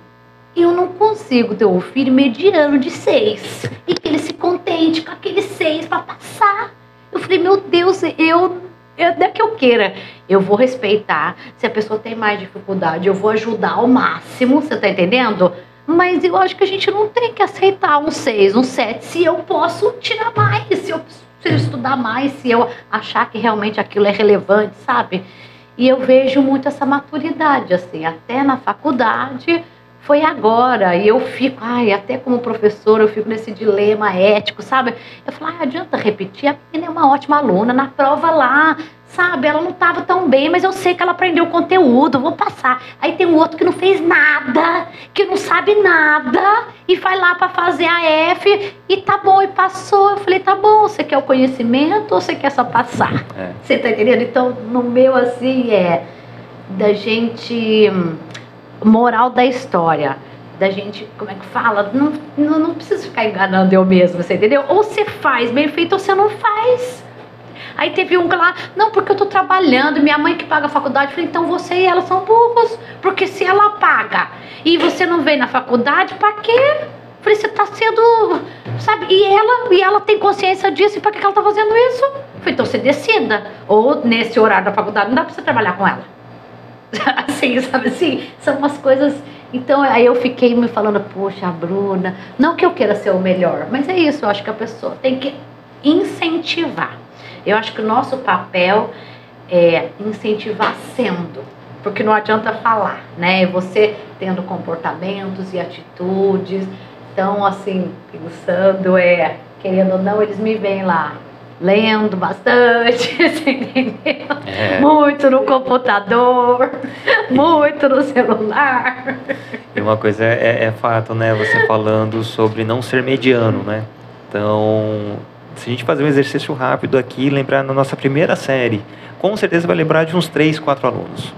eu não consigo ter um filho mediano de seis e que ele se contente com aqueles seis para passar. Eu falei, meu Deus, eu, eu não é que eu queira, eu vou respeitar. Se a pessoa tem mais dificuldade, eu vou ajudar ao máximo, você tá entendendo? Mas eu acho que a gente não tem que aceitar um seis, um sete, se eu posso tirar mais, se eu, eu estudar mais, se eu achar que realmente aquilo é relevante, sabe? E eu vejo muito essa maturidade, assim, até na faculdade foi agora. E eu fico, ai, até como professora, eu fico nesse dilema ético, sabe? Eu falo, ai, adianta repetir, a menina é uma ótima aluna, na prova lá, sabe? Ela não estava tão bem, mas eu sei que ela aprendeu o conteúdo, vou passar. Aí tem um outro que não fez nada, que não sabe nada e vai lá para fazer a F e tá bom, e passou. Eu falei, tá bom, você quer o conhecimento ou você quer só passar? É. Você tá entendendo? Então, no meu, assim, é da gente. Moral da história da gente, como é que fala? Não, não, não precisa ficar enganando eu mesmo, você entendeu? Ou você faz bem feito ou você não faz. Aí teve um lá, não, porque eu tô trabalhando, minha mãe que paga a faculdade. Eu falei, então você e ela são burros. Porque se ela paga e você não vem na faculdade, pra quê? Eu falei, você tá sendo. Sabe? E ela, e ela tem consciência disso, e pra que ela tá fazendo isso? Eu falei, então você decida. Ou nesse horário da faculdade, não dá pra você trabalhar com ela. assim, sabe assim? São umas coisas. Então aí eu fiquei me falando, poxa, Bruna, não que eu queira ser o melhor, mas é isso, eu acho que a pessoa tem que incentivar. Eu acho que o nosso papel é incentivar sendo, porque não adianta falar, né? Você tendo comportamentos e atitudes. Então, assim, pensando, é, querendo ou não, eles me veem lá lendo bastante, você entendeu? É. Muito no computador, muito no celular. E uma coisa é, é fato, né? Você falando sobre não ser mediano, né? Então, se a gente fazer um exercício rápido aqui, lembrar na nossa primeira série, com certeza vai lembrar de uns três, quatro alunos.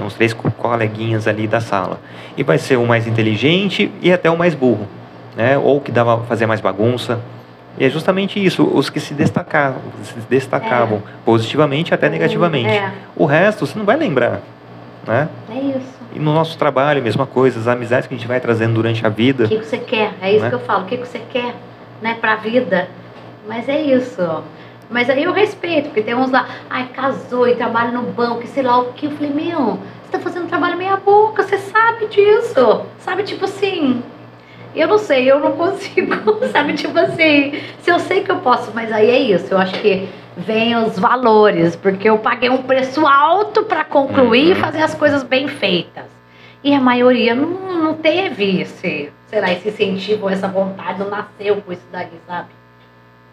Uns três co- coleguinhas ali da sala. E vai ser o mais inteligente e até o mais burro, né? Ou que dava fazer mais bagunça. E é justamente isso, os que se destacavam, se destacavam positivamente até negativamente. É, O resto você não vai lembrar, né? é isso. E no nosso trabalho, a mesma coisa, as amizades que a gente vai trazendo durante a vida. O que, que você quer? É isso Né? que eu falo. O que, que você quer, né, pra vida? Mas é isso. Mas aí eu respeito, porque tem uns lá, ai, casou e trabalha no banco, sei lá o que. Eu falei, meu, você tá fazendo trabalho meia boca, você sabe disso. Sabe, tipo assim, eu não sei, eu não consigo, sabe, tipo assim, se eu sei que eu posso, mas aí é isso, eu acho que vem os valores, porque eu paguei um preço alto pra concluir e fazer as coisas bem feitas. E a maioria não, não teve esse, sei lá, esse incentivo, essa vontade, não nasceu com isso daí, sabe?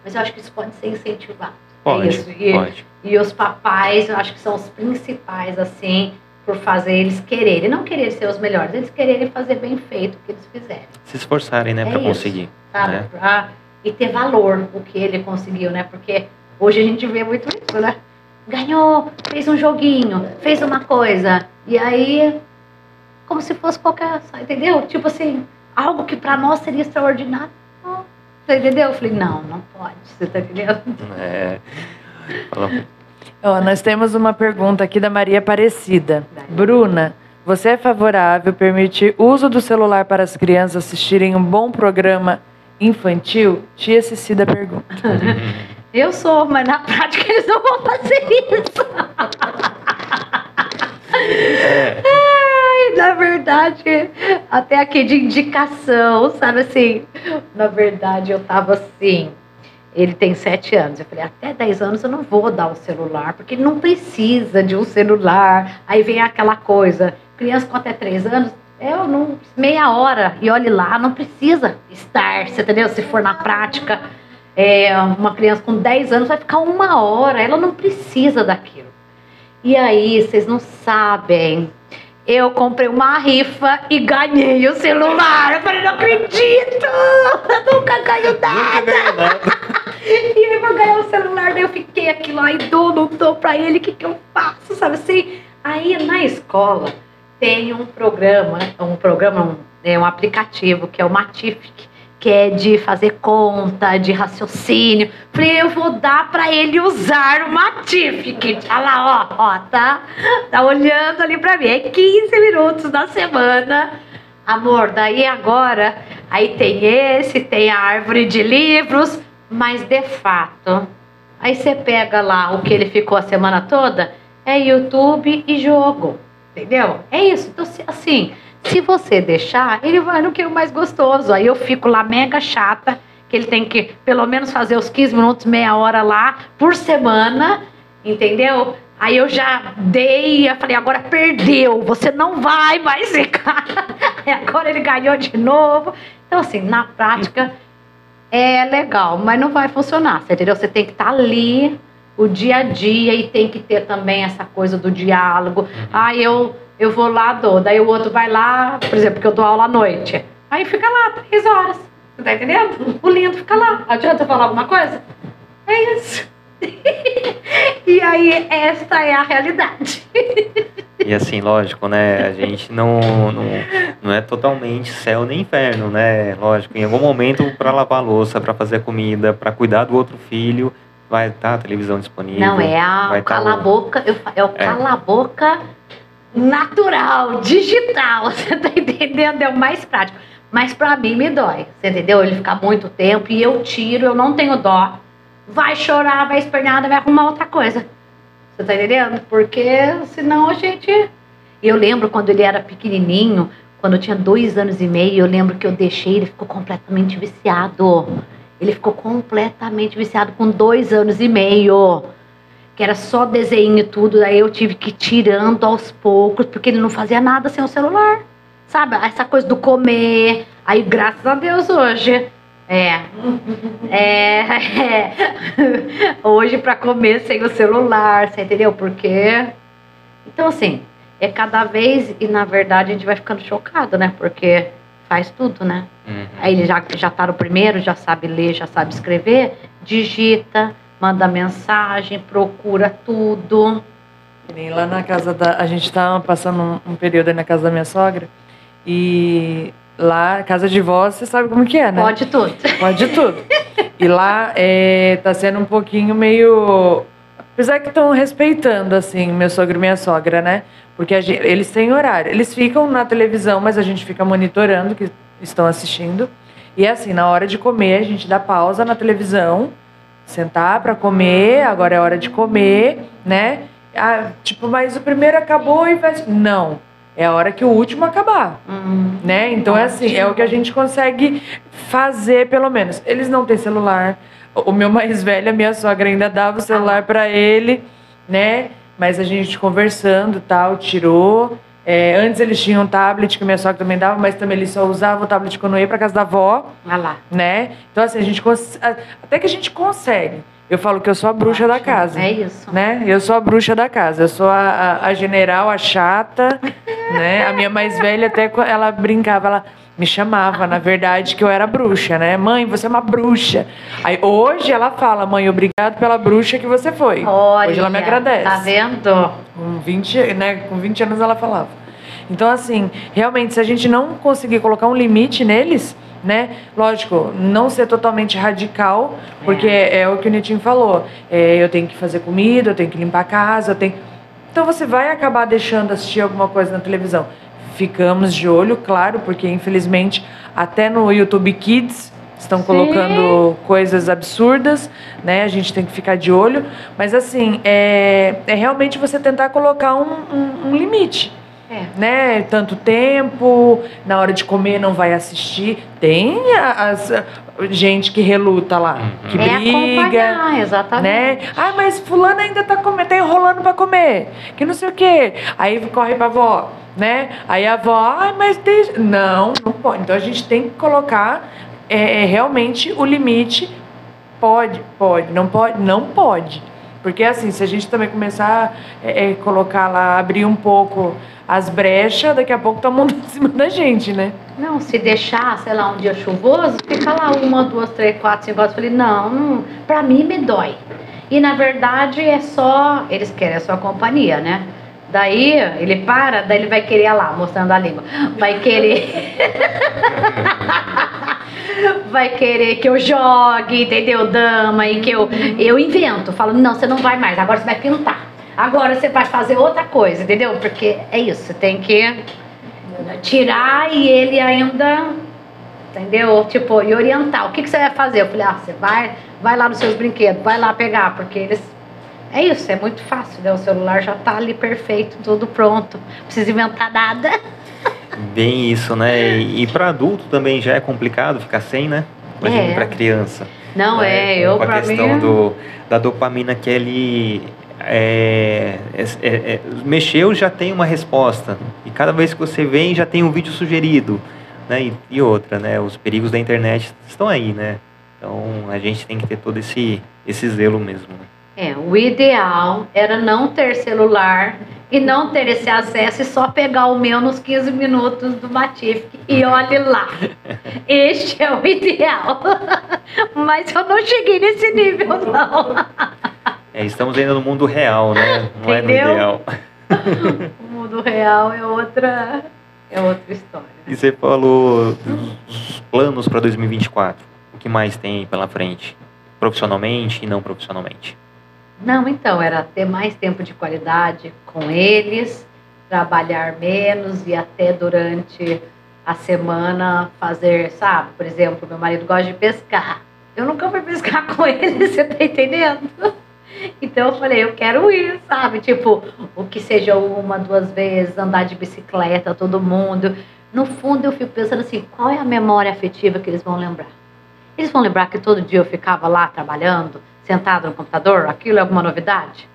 Mas eu acho que isso pode ser incentivado. Pode, é isso. E, pode. e os papais, eu acho que são os principais, assim, por fazer eles quererem. Não querer ser os melhores, eles quererem fazer bem feito o que eles fizerem, Se esforçarem, né, É para conseguir. sabe? né? Pra- e ter valor o que ele conseguiu, né? Porque hoje a gente vê muito isso, né? Ganhou, fez um joguinho, fez uma coisa. E aí, como se fosse qualquer, entendeu? Tipo assim, algo que pra nós seria extraordinário. Você entendeu? Eu falei, não, não pode. Você tá entendendo? É. Ó, nós temos uma pergunta aqui da Maria Aparecida. Bruna, você é favorável permitir uso do celular para as crianças assistirem um bom programa infantil? Tia Cecida pergunta. Eu sou, mas na prática eles não vão fazer isso. Ai, na verdade, até aqui de indicação, sabe assim? Na verdade, eu tava assim. Ele tem sete anos. Eu falei, até 10 anos eu não vou dar um celular, porque ele não precisa de um celular. Aí vem aquela coisa, criança com até 3 anos, eu não. meia hora, e olhe lá, não precisa estar, você entendeu? Se for na prática. É, uma criança com 10 anos vai ficar uma hora, ela não precisa daquilo. E aí, vocês não sabem. Eu comprei uma rifa e ganhei o celular. Eu falei, não acredito! Eu nunca ganho nada! ganhei. E aí, pra ganhar o celular, daí eu fiquei aquilo, ai, dou, não dou pra ele, o que, que eu faço, sabe assim? Aí, na escola, tem um programa, um programa, um, é um aplicativo, que é o Matific, que é de fazer conta, de raciocínio. Falei, eu vou dar pra ele usar o Matific. Olha lá, ó, ó, tá, tá olhando ali pra mim. É 15 minutos na semana. Amor, daí agora, aí tem esse, tem a árvore de livros, mas de fato, aí você pega lá o que ele ficou a semana toda, é YouTube e jogo, entendeu? É isso. Então, assim, se você deixar, ele vai no que é o mais gostoso. Aí eu fico lá mega chata, que ele tem que pelo menos fazer os 15 minutos, meia hora lá por semana, entendeu? Aí eu já dei, eu falei, agora perdeu, você não vai mais ficar. Aí agora ele ganhou de novo. Então, assim, na prática é legal, mas não vai funcionar, você entendeu? Você tem que estar ali o dia a dia e tem que ter também essa coisa do diálogo. Ah, eu, eu vou lá, dou. Daí o outro vai lá, por exemplo, que eu dou aula à noite. Aí fica lá três horas. Você tá entendendo? O lindo fica lá. Adianta eu falar alguma coisa? É isso. e aí, esta é a realidade. E assim, lógico, né? A gente não, não, não é totalmente céu nem inferno, né? Lógico, em algum momento, para lavar a louça, para fazer comida, para cuidar do outro filho, vai estar a televisão disponível. Não, é a, o tá cala-boca, eu fa- é o É. natural, digital, você tá entendendo? É o mais prático. Mas pra mim me dói, você entendeu? Ele ficar muito tempo e eu tiro, eu não tenho dó. Vai chorar, vai espernear, vai arrumar outra coisa. Você tá entendendo? Porque senão a gente. Eu lembro quando ele era pequenininho, quando eu tinha dois anos e meio, eu lembro que eu deixei, ele ficou completamente viciado. Ele ficou completamente viciado com dois anos e meio. Que era só desenho e tudo, daí eu tive que ir tirando aos poucos, porque ele não fazia nada sem o celular. Sabe? Essa coisa do comer. Aí, graças a Deus, hoje, É. É. é. Hoje para comer sem o celular, você entendeu? Porque. Então, assim, é cada vez, e na verdade a gente vai ficando chocado, né? Porque faz tudo, né? Uhum. Aí ele já, já tá no primeiro, já sabe ler, já sabe escrever, digita, manda mensagem, procura tudo. Nem lá na casa da. A gente tá passando um, um período aí na casa da minha sogra. E lá, casa de vó, você sabe como que é, né? Pode tudo. Pode tudo. E lá é, tá sendo um pouquinho meio. Apesar que estão respeitando, assim, meu sogro e minha sogra, né? Porque gente- eles têm horário. Eles ficam na televisão, mas a gente fica monitorando que estão assistindo. E é assim, na hora de comer, a gente dá pausa na televisão, sentar para comer, agora é hora de comer, né? Ah, tipo, mas o primeiro acabou e vai. Não. É a hora que o último acabar Hum, né? Então é assim, é o que a gente consegue fazer, pelo menos. Eles não têm celular. O meu mais velho, a minha sogra ainda dava o celular para ele, né? Mas a gente conversando tal, tirou. É, antes eles tinham um tablet que minha sogra também dava, mas também eles só usavam o tablet quando eu ia para casa da avó, olha lá. né? Então assim, a gente até que a gente consegue. Eu falo que eu sou a bruxa da casa É isso. né? Eu sou a bruxa da casa. Eu sou a, a, a general, a chata, né? A minha mais velha até ela brincava, ela me chamava, na verdade, que eu era bruxa, né? Mãe, você é uma bruxa. Aí hoje ela fala, mãe, obrigado pela bruxa que você foi. Olha, hoje ela me agradece. Tá vendo? Com 20, né, com 20 anos ela falava. Então, assim, realmente, se a gente não conseguir colocar um limite neles, né? Lógico, não ser totalmente radical, porque é, o que o Nitinho falou. É, eu tenho que fazer comida, eu tenho que limpar a casa, eu tenho. Então você vai acabar deixando assistir alguma coisa na televisão. Ficamos de olho, claro, porque infelizmente até no YouTube Kids estão Sim. colocando coisas absurdas, né? A gente tem que ficar de olho. Mas assim, é, é realmente você tentar colocar um, um- um limite. É. Né? Tanto tempo, na hora de comer não vai assistir. Tem as, gente que reluta lá, Uhum. que é briga exatamente. né? Ah, mas fulano ainda tá, comendo, tá enrolando pra comer, que não sei o quê. Aí corre pra avó, né? Aí a avó, ah, mas deixa... Não, não pode. Então a gente tem que colocar é, é, realmente o limite. Pode, pode, não pode, não pode. Porque assim, se a gente também começar a é, é, colocar lá, abrir um pouco as brechas, daqui a pouco tá mundo em cima da gente, né? Não, se deixar, sei lá, um dia chuvoso, fica lá uma, duas, três, quatro, cinco horas. Eu falei, não, não, pra mim me dói. E na verdade é só, eles querem a sua companhia, né? Daí ele para, daí ele vai querer olha lá, mostrando a língua. Vai querer. vai querer que eu jogue, entendeu? Dama, e que eu, eu invento. Falo, não, você não vai mais, agora você vai pintar. Agora você vai fazer outra coisa, entendeu? Porque é isso, você tem que tirar e ele ainda, entendeu? Tipo, e orientar. O que, que você vai fazer? Eu falei, ah, você vai, vai lá nos seus brinquedos, vai lá pegar, porque eles. É isso, é muito fácil, né? O celular já tá ali perfeito, tudo pronto. Não precisa inventar nada. Bem isso, né? E para adulto também já é complicado ficar sem, né? Imagina É. para criança. Não né? é, eu Com a questão mim. do, da dopamina que ele é, é, é, é, mexeu já tem uma resposta e cada vez que você vem já tem um vídeo sugerido, né? E, e outra, né? Os perigos da internet estão aí, né? Então a gente tem que ter todo esse esse zelo mesmo. né? É, o ideal era não ter celular e não ter esse acesso e só pegar o meu nos 15 minutos do Matif e olhe lá. Este é o ideal. Mas eu não cheguei nesse nível, não. É, estamos ainda no mundo real, né? Não é no Entendeu? ideal. O mundo real é outra, é outra história. E você falou dos planos para 2024. O que mais tem pela frente? Profissionalmente e não profissionalmente. Não, então, era ter mais tempo de qualidade com eles, trabalhar menos e até durante a semana fazer, sabe? Por exemplo, meu marido gosta de pescar. Eu nunca fui pescar com ele, você tá entendendo? Então eu falei, eu quero ir, sabe? Tipo, o que seja uma, duas vezes, andar de bicicleta, todo mundo. No fundo eu fico pensando assim, qual é a memória afetiva que eles vão lembrar? Eles vão lembrar que todo dia eu ficava lá trabalhando, sentado no computador? Aquilo é alguma novidade?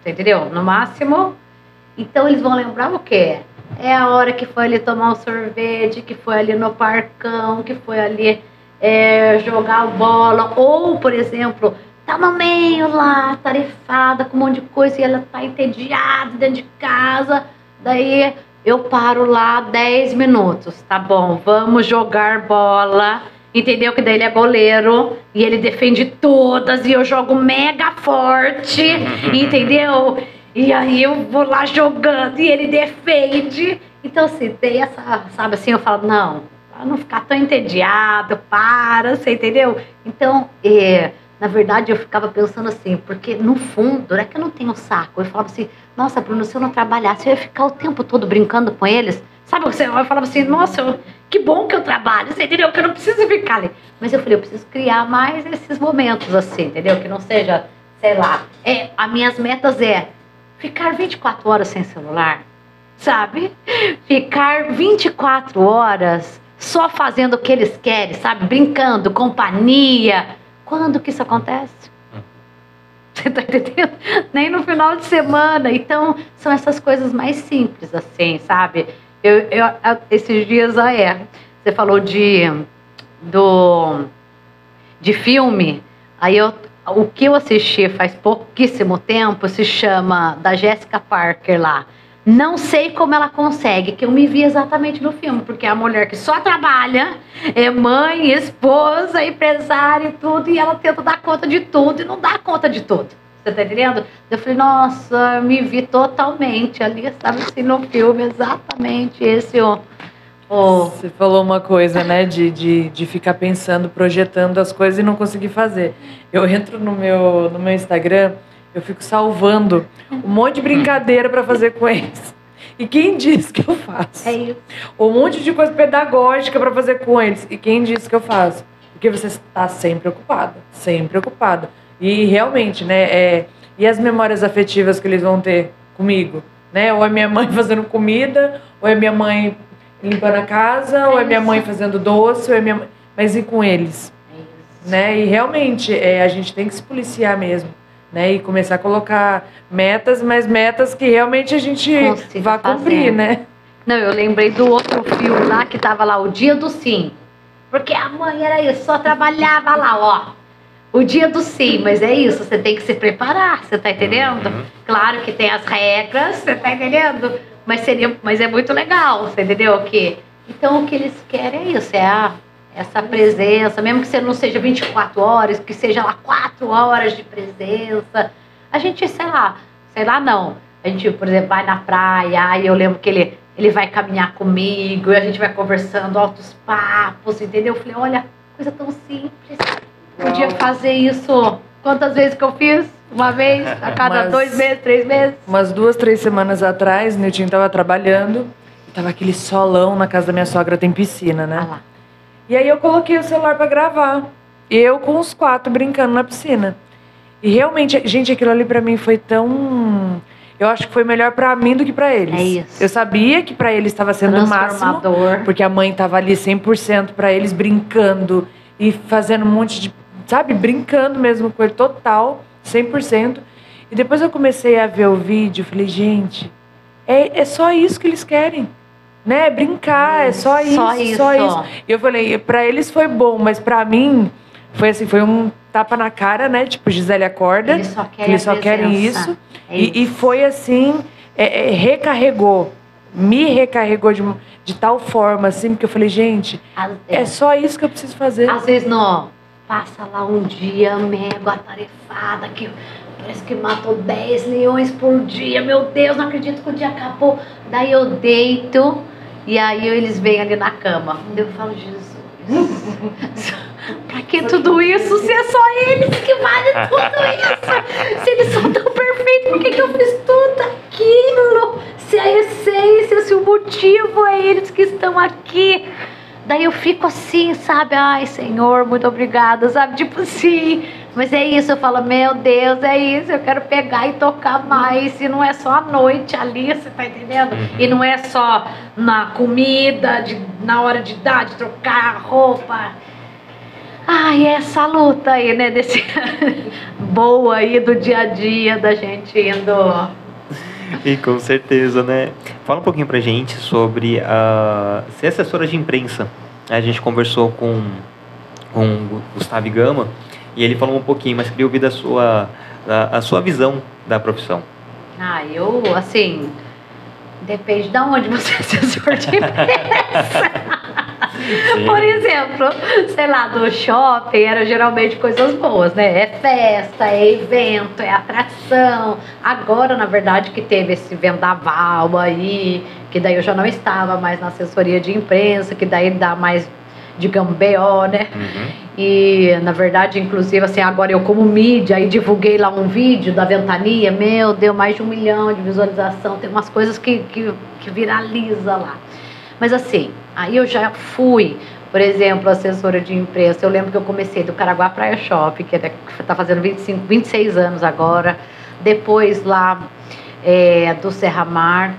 Você entendeu? No máximo. Então eles vão lembrar o quê? É a hora que foi ali tomar um sorvete, que foi ali no parcão, que foi ali é, jogar bola, ou, por exemplo, tá no meio lá, tarefada, com um monte de coisa, e ela tá entediada dentro de casa, daí eu paro lá 10 minutos, tá bom, vamos jogar bola, entendeu? Que daí ele é goleiro e ele defende todas e eu jogo mega forte, entendeu? E aí eu vou lá jogando e ele defende. Então, assim, tem essa, sabe assim, eu falo, não, para não ficar tão entediado, para, você entendeu? Então, é, na verdade, eu ficava pensando assim, porque no fundo, não é que eu não tenho saco. Eu falava assim, nossa, Bruno, se eu não trabalhasse, eu ia ficar o tempo todo brincando com eles. Sabe, você eu falava assim, nossa, eu, que bom que eu trabalho, você entendeu? Que eu não preciso ficar ali. Mas eu falei, eu preciso criar mais esses momentos assim, entendeu? Que não seja, sei lá. É, as minhas metas é ficar 24 horas sem celular, sabe? Ficar 24 horas só fazendo o que eles querem, sabe? Brincando, companhia. Quando que isso acontece? Você tá entendendo? Nem no final de semana. Então, são essas coisas mais simples, assim, sabe? Eu, eu esses dias, ah, é. Você falou de, do, de filme. Aí eu, o que eu assisti faz pouquíssimo tempo se chama da Jessica Parker lá. Não sei como ela consegue, que eu me vi exatamente no filme, porque é a mulher que só trabalha, é mãe, esposa, empresária e tudo, e ela tenta dar conta de tudo e não dá conta de tudo. Você tá entendendo? Eu falei, nossa, eu me vi totalmente ali, sabe assim, no filme, exatamente esse o. o... Você falou uma coisa, né, de, de, de ficar pensando, projetando as coisas e não conseguir fazer. Eu entro no meu, no meu Instagram eu fico salvando um monte de brincadeira para fazer com eles. E quem diz que eu faço? É isso. Um monte de coisa pedagógica para fazer com eles. E quem diz que eu faço? Porque você está sempre ocupada, sempre ocupada. E realmente, né? É... E as memórias afetivas que eles vão ter comigo? Né? Ou é minha mãe fazendo comida, ou é minha mãe limpando a casa, ou é minha mãe fazendo doce, ou é minha mãe... Mas e com eles? Né? E realmente, é, a gente tem que se policiar mesmo né? E começar a colocar metas, mas metas que realmente a gente Consiga vá cumprir, fazer. né? Não, eu lembrei do outro filme lá que tava lá, o Dia do Sim. Porque a mãe era isso, só trabalhava lá, ó. O dia do sim, mas é isso, você tem que se preparar, você tá entendendo? Uhum. Claro que tem as regras, você tá entendendo? Mas seria, mas é muito legal, você entendeu? Que, então o que eles querem é isso, é a essa presença, mesmo que você não seja 24 horas, que seja lá 4 horas de presença. A gente, sei lá, sei lá não. A gente, por exemplo, vai na praia, aí eu lembro que ele, ele vai caminhar comigo, e a gente vai conversando altos papos, entendeu? Eu falei, olha, coisa tão simples. Podia fazer isso quantas vezes que eu fiz? Uma vez? A cada Mas, dois meses, três meses? Umas duas, três semanas atrás, Nilton estava trabalhando, tava aquele solão na casa da minha sogra, tem piscina, né? Ah lá. E aí eu coloquei o celular para gravar. Eu com os quatro brincando na piscina. E realmente, gente, aquilo ali para mim foi tão eu acho que foi melhor para mim do que para eles. É isso. Eu sabia que para eles estava sendo o máximo, porque a mãe estava ali 100% para eles brincando e fazendo um monte de, sabe, brincando mesmo com ele total, 100%. E depois eu comecei a ver o vídeo, falei, gente, é, é só isso que eles querem né? Brincar, é só isso, só isso. Só isso. E eu falei, para eles foi bom, mas para mim foi assim, foi um tapa na cara, né? Tipo, Gisele acorda. Eles só querem, eles só querem isso. É e, isso. e, foi assim, é, é, recarregou. Me recarregou de, de tal forma, assim, porque eu falei, gente, é. é só isso que eu preciso fazer. Às vezes não, passa lá um dia mega atarefada, que parece que matou 10 leões por dia. Meu Deus, não acredito que o dia acabou. Daí eu deito e aí eles vêm ali na cama. Eu falo, Jesus. pra que tudo isso se é só eles que valem tudo isso? Se eles são tão perfeitos, por que, que eu fiz tudo aquilo? Se a essência, se o motivo é eles que estão aqui. Daí eu fico assim, sabe? Ai, Senhor, muito obrigada, sabe? Tipo assim. Mas é isso, eu falo, meu Deus, é isso, eu quero pegar e tocar mais. E não é só à noite ali, você tá entendendo? Uhum. E não é só na comida, de, na hora de dar, de trocar a roupa. Ai, é essa luta aí, né? Desse boa aí do dia a dia da gente indo. E com certeza, né? Fala um pouquinho pra gente sobre uh, ser assessora de imprensa. A gente conversou com com o Gustavo Gama e ele falou um pouquinho, mas queria ouvir da sua, da, a sua visão da profissão. Ah, eu, assim, depende de onde você é assessor de imprensa. Por exemplo, sei lá, do shopping era geralmente coisas boas, né? É festa, é evento, é atração. Agora, na verdade, que teve esse vendaval aí, que daí eu já não estava mais na assessoria de imprensa, que daí dá mais, digamos, BO, né? Uhum. E, na verdade, inclusive, assim, agora eu como mídia, aí divulguei lá um vídeo da Ventania, meu, deu mais de um milhão de visualização, tem umas coisas que, que, que viraliza lá. Mas assim, aí eu já fui, por exemplo, assessora de imprensa. Eu lembro que eu comecei do Caraguá Praia Shop, que está fazendo 25, 26 anos agora. Depois lá é, do Serra Mar.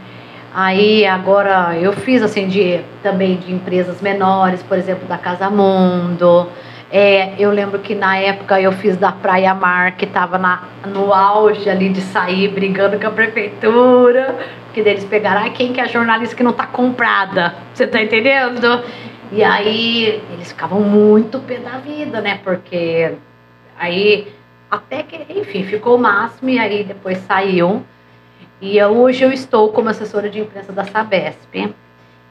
Aí agora eu fiz assim de também de empresas menores, por exemplo, da Casa Mundo. É, eu lembro que na época eu fiz da Praia Mar, que estava no auge ali de sair brigando com a prefeitura, porque eles pegaram, ah, quem que é jornalista que não está comprada? Você está entendendo? E aí eles ficavam muito pé da vida, né? Porque aí até que, enfim, ficou o máximo e aí depois saiu. E hoje eu estou como assessora de imprensa da Sabesp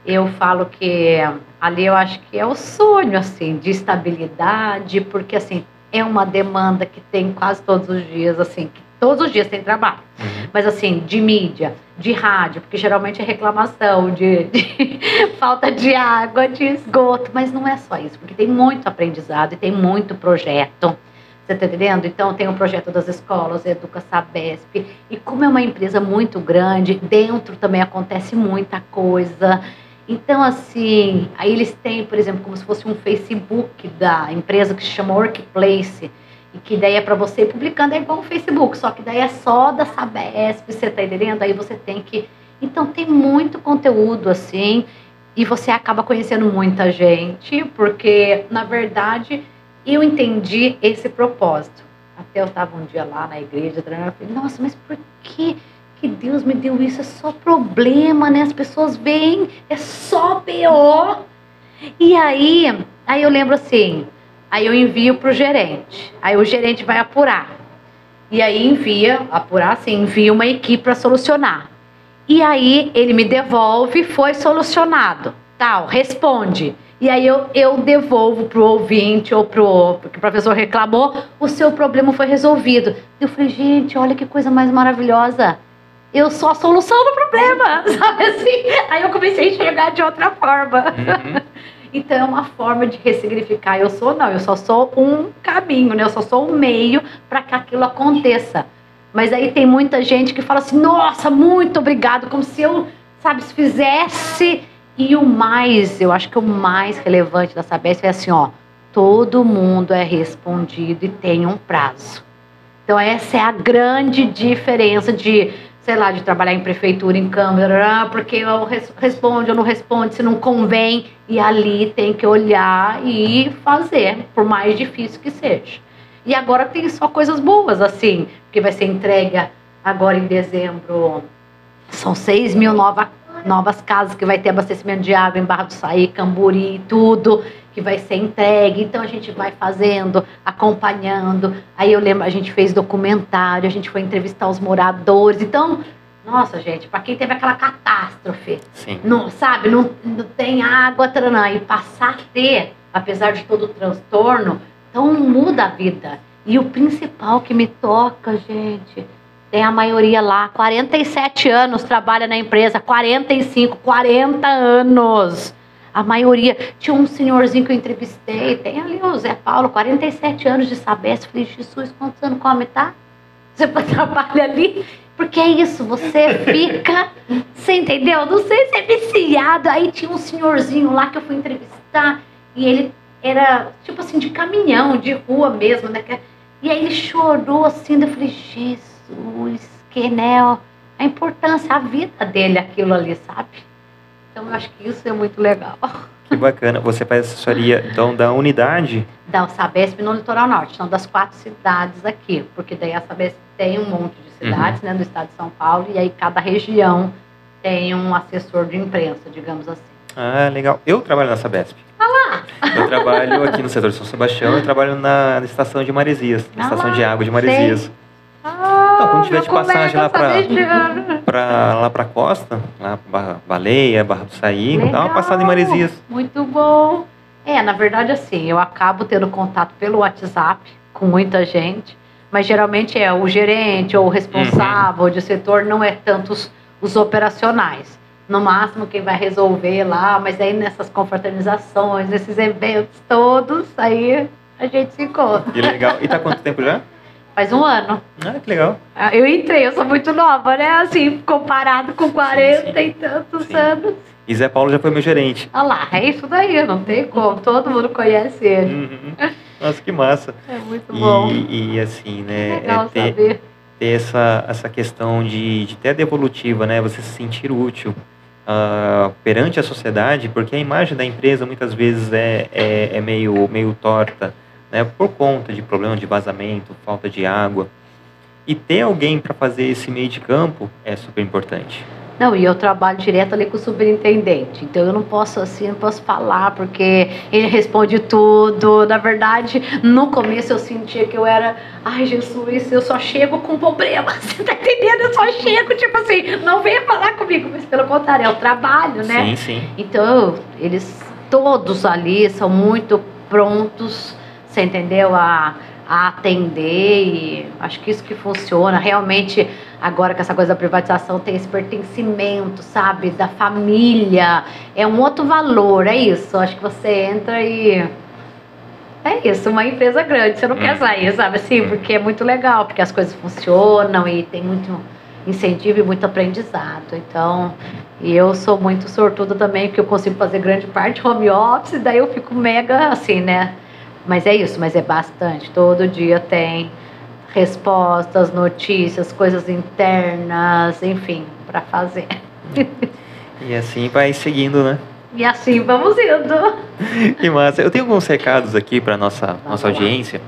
eu falo que ali eu acho que é o sonho assim de estabilidade, porque assim é uma demanda que tem quase todos os dias, assim, que todos os dias tem trabalho. Uhum. Mas assim, de mídia, de rádio, porque geralmente é reclamação de, de falta de água, de esgoto, mas não é só isso, porque tem muito aprendizado e tem muito projeto. Você está entendendo? Então, tem o projeto das escolas, Educa Sabesp. E como é uma empresa muito grande, dentro também acontece muita coisa. Então, assim, aí eles têm, por exemplo, como se fosse um Facebook da empresa que se chama Workplace, e que daí é para você publicando, é igual o Facebook, só que daí é só da Sabesp, você tá entendendo? Aí você tem que... Então, tem muito conteúdo, assim, e você acaba conhecendo muita gente, porque, na verdade, eu entendi esse propósito. Até eu estava um dia lá na igreja, eu falei, nossa, mas por que que Deus me deu isso, é só problema, né? As pessoas veem, é só BO. E aí, aí eu lembro assim, aí eu envio para o gerente, aí o gerente vai apurar. E aí envia, apurar assim, envia uma equipe para solucionar. E aí ele me devolve, foi solucionado, tal, responde. E aí eu, eu devolvo pro ouvinte ou pro porque o professor reclamou, o seu problema foi resolvido. Eu falei, gente, olha que coisa mais maravilhosa eu sou a solução do problema, sabe assim? Aí eu comecei a enxergar de outra forma. Uhum. Então é uma forma de ressignificar. Eu sou, não, eu só sou um caminho, né? Eu só sou um meio para que aquilo aconteça. Mas aí tem muita gente que fala assim: nossa, muito obrigado, como se eu, sabe, se fizesse. E o mais, eu acho que o mais relevante da Sabesp é assim: ó, todo mundo é respondido e tem um prazo. Então, essa é a grande diferença de sei lá, de trabalhar em prefeitura, em câmara, porque eu responde ou não responde, se não convém, e ali tem que olhar e fazer, por mais difícil que seja. E agora tem só coisas boas, assim, porque vai ser entrega agora em dezembro, são 6 mil nova, novas casas que vai ter abastecimento de água em Barra do Saí, Camburi, tudo que vai ser entregue. Então a gente vai fazendo, acompanhando. Aí eu lembro, a gente fez documentário, a gente foi entrevistar os moradores. Então, nossa, gente, para quem teve aquela catástrofe, Sim. não sabe, não, não tem água, tranã, e passar a ter, apesar de todo o transtorno, então muda a vida. E o principal que me toca, gente, tem a maioria lá, 47 anos trabalha na empresa, 45, 40 anos. A maioria. Tinha um senhorzinho que eu entrevistei, tem ali o Zé Paulo, 47 anos de Sabesp. Falei, Jesus, quantos anos come, tá? Você trabalha ali? Porque é isso, você fica. Você entendeu? Não sei se é viciado. Aí tinha um senhorzinho lá que eu fui entrevistar e ele era tipo assim, de caminhão, de rua mesmo, né? E aí ele chorou assim, eu falei, Jesus, que né? A importância, a vida dele, aquilo ali, sabe? Então, eu acho que isso é muito legal. Que bacana. Você faz assessoria, então, da unidade? Da Sabesp no Litoral Norte. São das quatro cidades aqui. Porque daí a Sabesp tem um monte de cidades, uhum. né, do estado de São Paulo. E aí cada região tem um assessor de imprensa, digamos assim. Ah, legal. Eu trabalho na Sabesp. Ah lá! Eu trabalho aqui no setor de São Sebastião, eu trabalho na, na estação de Maresias, na Ah, estação de água de Maresias. Ah, Então, quando tiver de passagem lá colega pra- lá pra costa, lá pra Baleia, Barra do Saí, dá uma passada em Maresias. Muito bom. É, na verdade, assim, eu acabo tendo contato pelo WhatsApp com muita gente, mas geralmente é o gerente ou o responsável de setor, não é tanto os, os operacionais. No máximo, quem vai resolver lá, mas aí nessas confraternizações, nesses eventos todos, aí a gente se encontra. Que legal. E tá quanto tempo já? Faz um ano. Ah, que legal. Ah, Eu entrei, eu sou muito nova, né? Assim, comparado com 40 e tantos Sim. anos. E Zé Paulo já foi meu gerente. Olha lá, é isso daí, não tem como. Todo mundo conhece ele. Uhum. Nossa, que massa. É muito bom. E, e assim, né? Legal é ter, saber. ter essa, essa questão de, de ter devolutiva, né? Você se sentir útil ah, perante a sociedade, porque a imagem da empresa muitas vezes é, é, é meio, meio torta, né? Por conta de problema de vazamento, falta de água. E ter alguém para fazer esse meio de campo é super importante. Não, e eu trabalho direto ali com o superintendente. Então eu não posso assim, não posso falar, porque ele responde tudo. Na verdade, no começo eu sentia que eu era, ai Jesus, eu só chego com problema. Você tá entendendo? Eu só chego, tipo assim, não venha falar comigo, mas pelo contrário, é o trabalho, né? Sim, sim. Então, eles todos ali são muito prontos, você entendeu? A, a atender e acho que isso que funciona. Realmente, agora com essa coisa da privatização, tem esse pertencimento, sabe? Da família. É um outro valor, é isso. Acho que você entra e. É isso, uma empresa grande, você não quer Hum. sair, sabe assim? Hum. Porque é muito legal, porque as coisas funcionam e tem muito incentivo e muito aprendizado. Então, e eu sou muito sortuda também, porque eu consigo fazer grande parte home office, daí eu fico mega assim, né? Mas é isso, mas é bastante. Todo dia tem respostas, notícias, coisas internas, enfim, para fazer. E assim vai seguindo, né? E assim vamos indo. Que massa. Eu tenho alguns recados aqui para nossa nossa lá. audiência.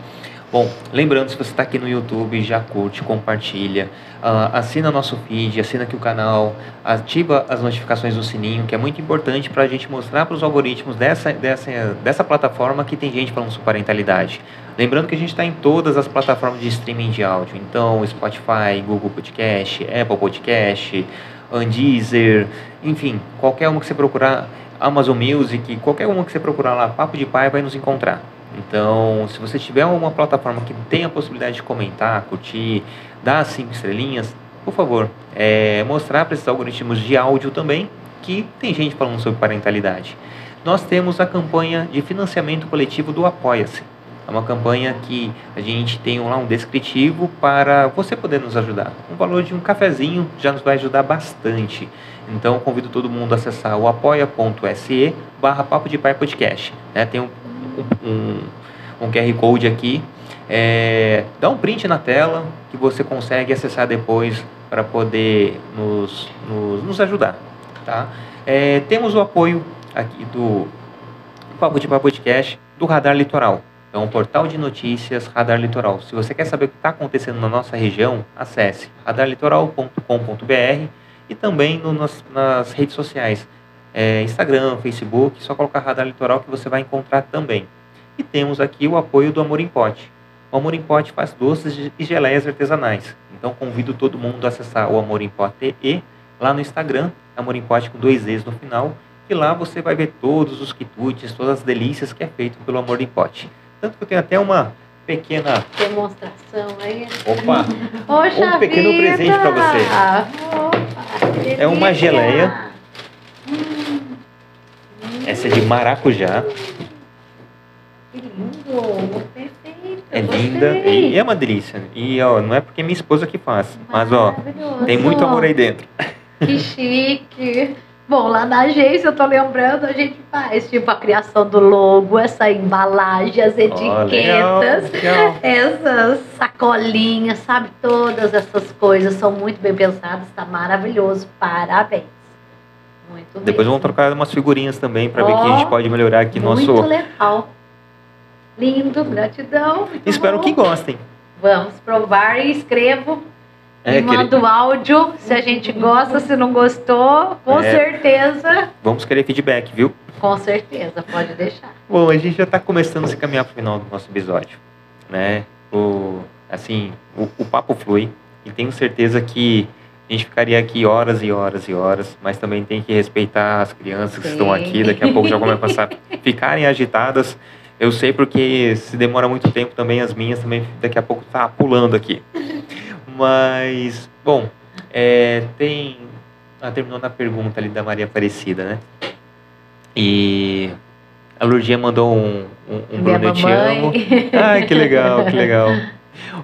Bom, lembrando, se você está aqui no YouTube, já curte, compartilha, ah, assina nosso feed, assina aqui o canal, ativa as notificações do sininho, que é muito importante para a gente mostrar para os algoritmos dessa, dessa, dessa plataforma que tem gente falando sobre parentalidade. Lembrando que a gente está em todas as plataformas de streaming de áudio, então Spotify, Google Podcast, Apple Podcast, Deezer, enfim, qualquer uma que você procurar, Amazon Music, qualquer uma que você procurar lá, Papo de Pai vai nos encontrar. Então, se você tiver uma plataforma que tenha a possibilidade de comentar, curtir, dar cinco estrelinhas, por favor, é, mostrar para esses algoritmos de áudio também que tem gente falando sobre parentalidade. Nós temos a campanha de financiamento coletivo do Apoia-se. É uma campanha que a gente tem lá um descritivo para você poder nos ajudar. Um valor de um cafezinho já nos vai ajudar bastante. Então convido todo mundo a acessar o apoia.se barra Papo de Pai Podcast. né? Tem um, um, um QR Code aqui. É, dá um print na tela que você consegue acessar depois para poder nos, nos, nos ajudar. Tá? É, temos o apoio aqui do Papo de Pai Podcast do Radar Litoral. Então, o portal de notícias Radar Litoral. Se você quer saber o que está acontecendo na nossa região, acesse radarlitoral.com.br e também no, nas, nas redes sociais, é, Instagram, Facebook, só colocar Radar Litoral que você vai encontrar também. E temos aqui o apoio do Amor em Pote. O Amor em Pote faz doces e geleias artesanais. Então convido todo mundo a acessar o Amor em Pote e lá no Instagram, Amor em Pote com dois E's no final, e lá você vai ver todos os quitutes, todas as delícias que é feito pelo Amor em Pote. Tanto que eu tenho até uma pequena. Demonstração aí. Opa! Poxa Um pequeno vida! presente pra você. Opa, É uma geleia. Essa é de maracujá. Que lindo! É linda e é uma delícia. E ó, não é porque é minha esposa que faz, mas ó, tem muito amor aí dentro. Que chique! Bom, lá na agência, eu tô lembrando, a gente faz tipo a criação do logo, essa embalagem, as Ó, legal, etiquetas, legal. essas sacolinhas, sabe? Todas essas coisas são muito bem pensadas, tá maravilhoso. Parabéns. Muito. Depois vamos trocar umas figurinhas também para ver o que a gente pode melhorar aqui Muito nosso. legal. Lindo, gratidão. Espero bom. que gostem. Vamos provar e escrevo. É, e manda o áudio se a gente gosta, se não gostou, com É. certeza. Vamos querer feedback, viu? Com certeza, pode deixar. Bom, a gente já está começando a se caminhar para o final do nosso episódio, né? O, assim, o, o papo flui e tenho certeza que a gente ficaria aqui horas e horas e horas, mas também tem que respeitar as crianças que Sim. estão aqui, daqui a pouco já vão começar a ficarem agitadas. Eu sei porque se demora muito tempo também, as minhas também daqui a pouco tá pulando aqui. Mas, bom, é, tem. Ah, terminou na pergunta ali da Maria Aparecida, né? E a Lurdinha mandou um, um, um Bruno, te amo. Ai, que legal, que legal.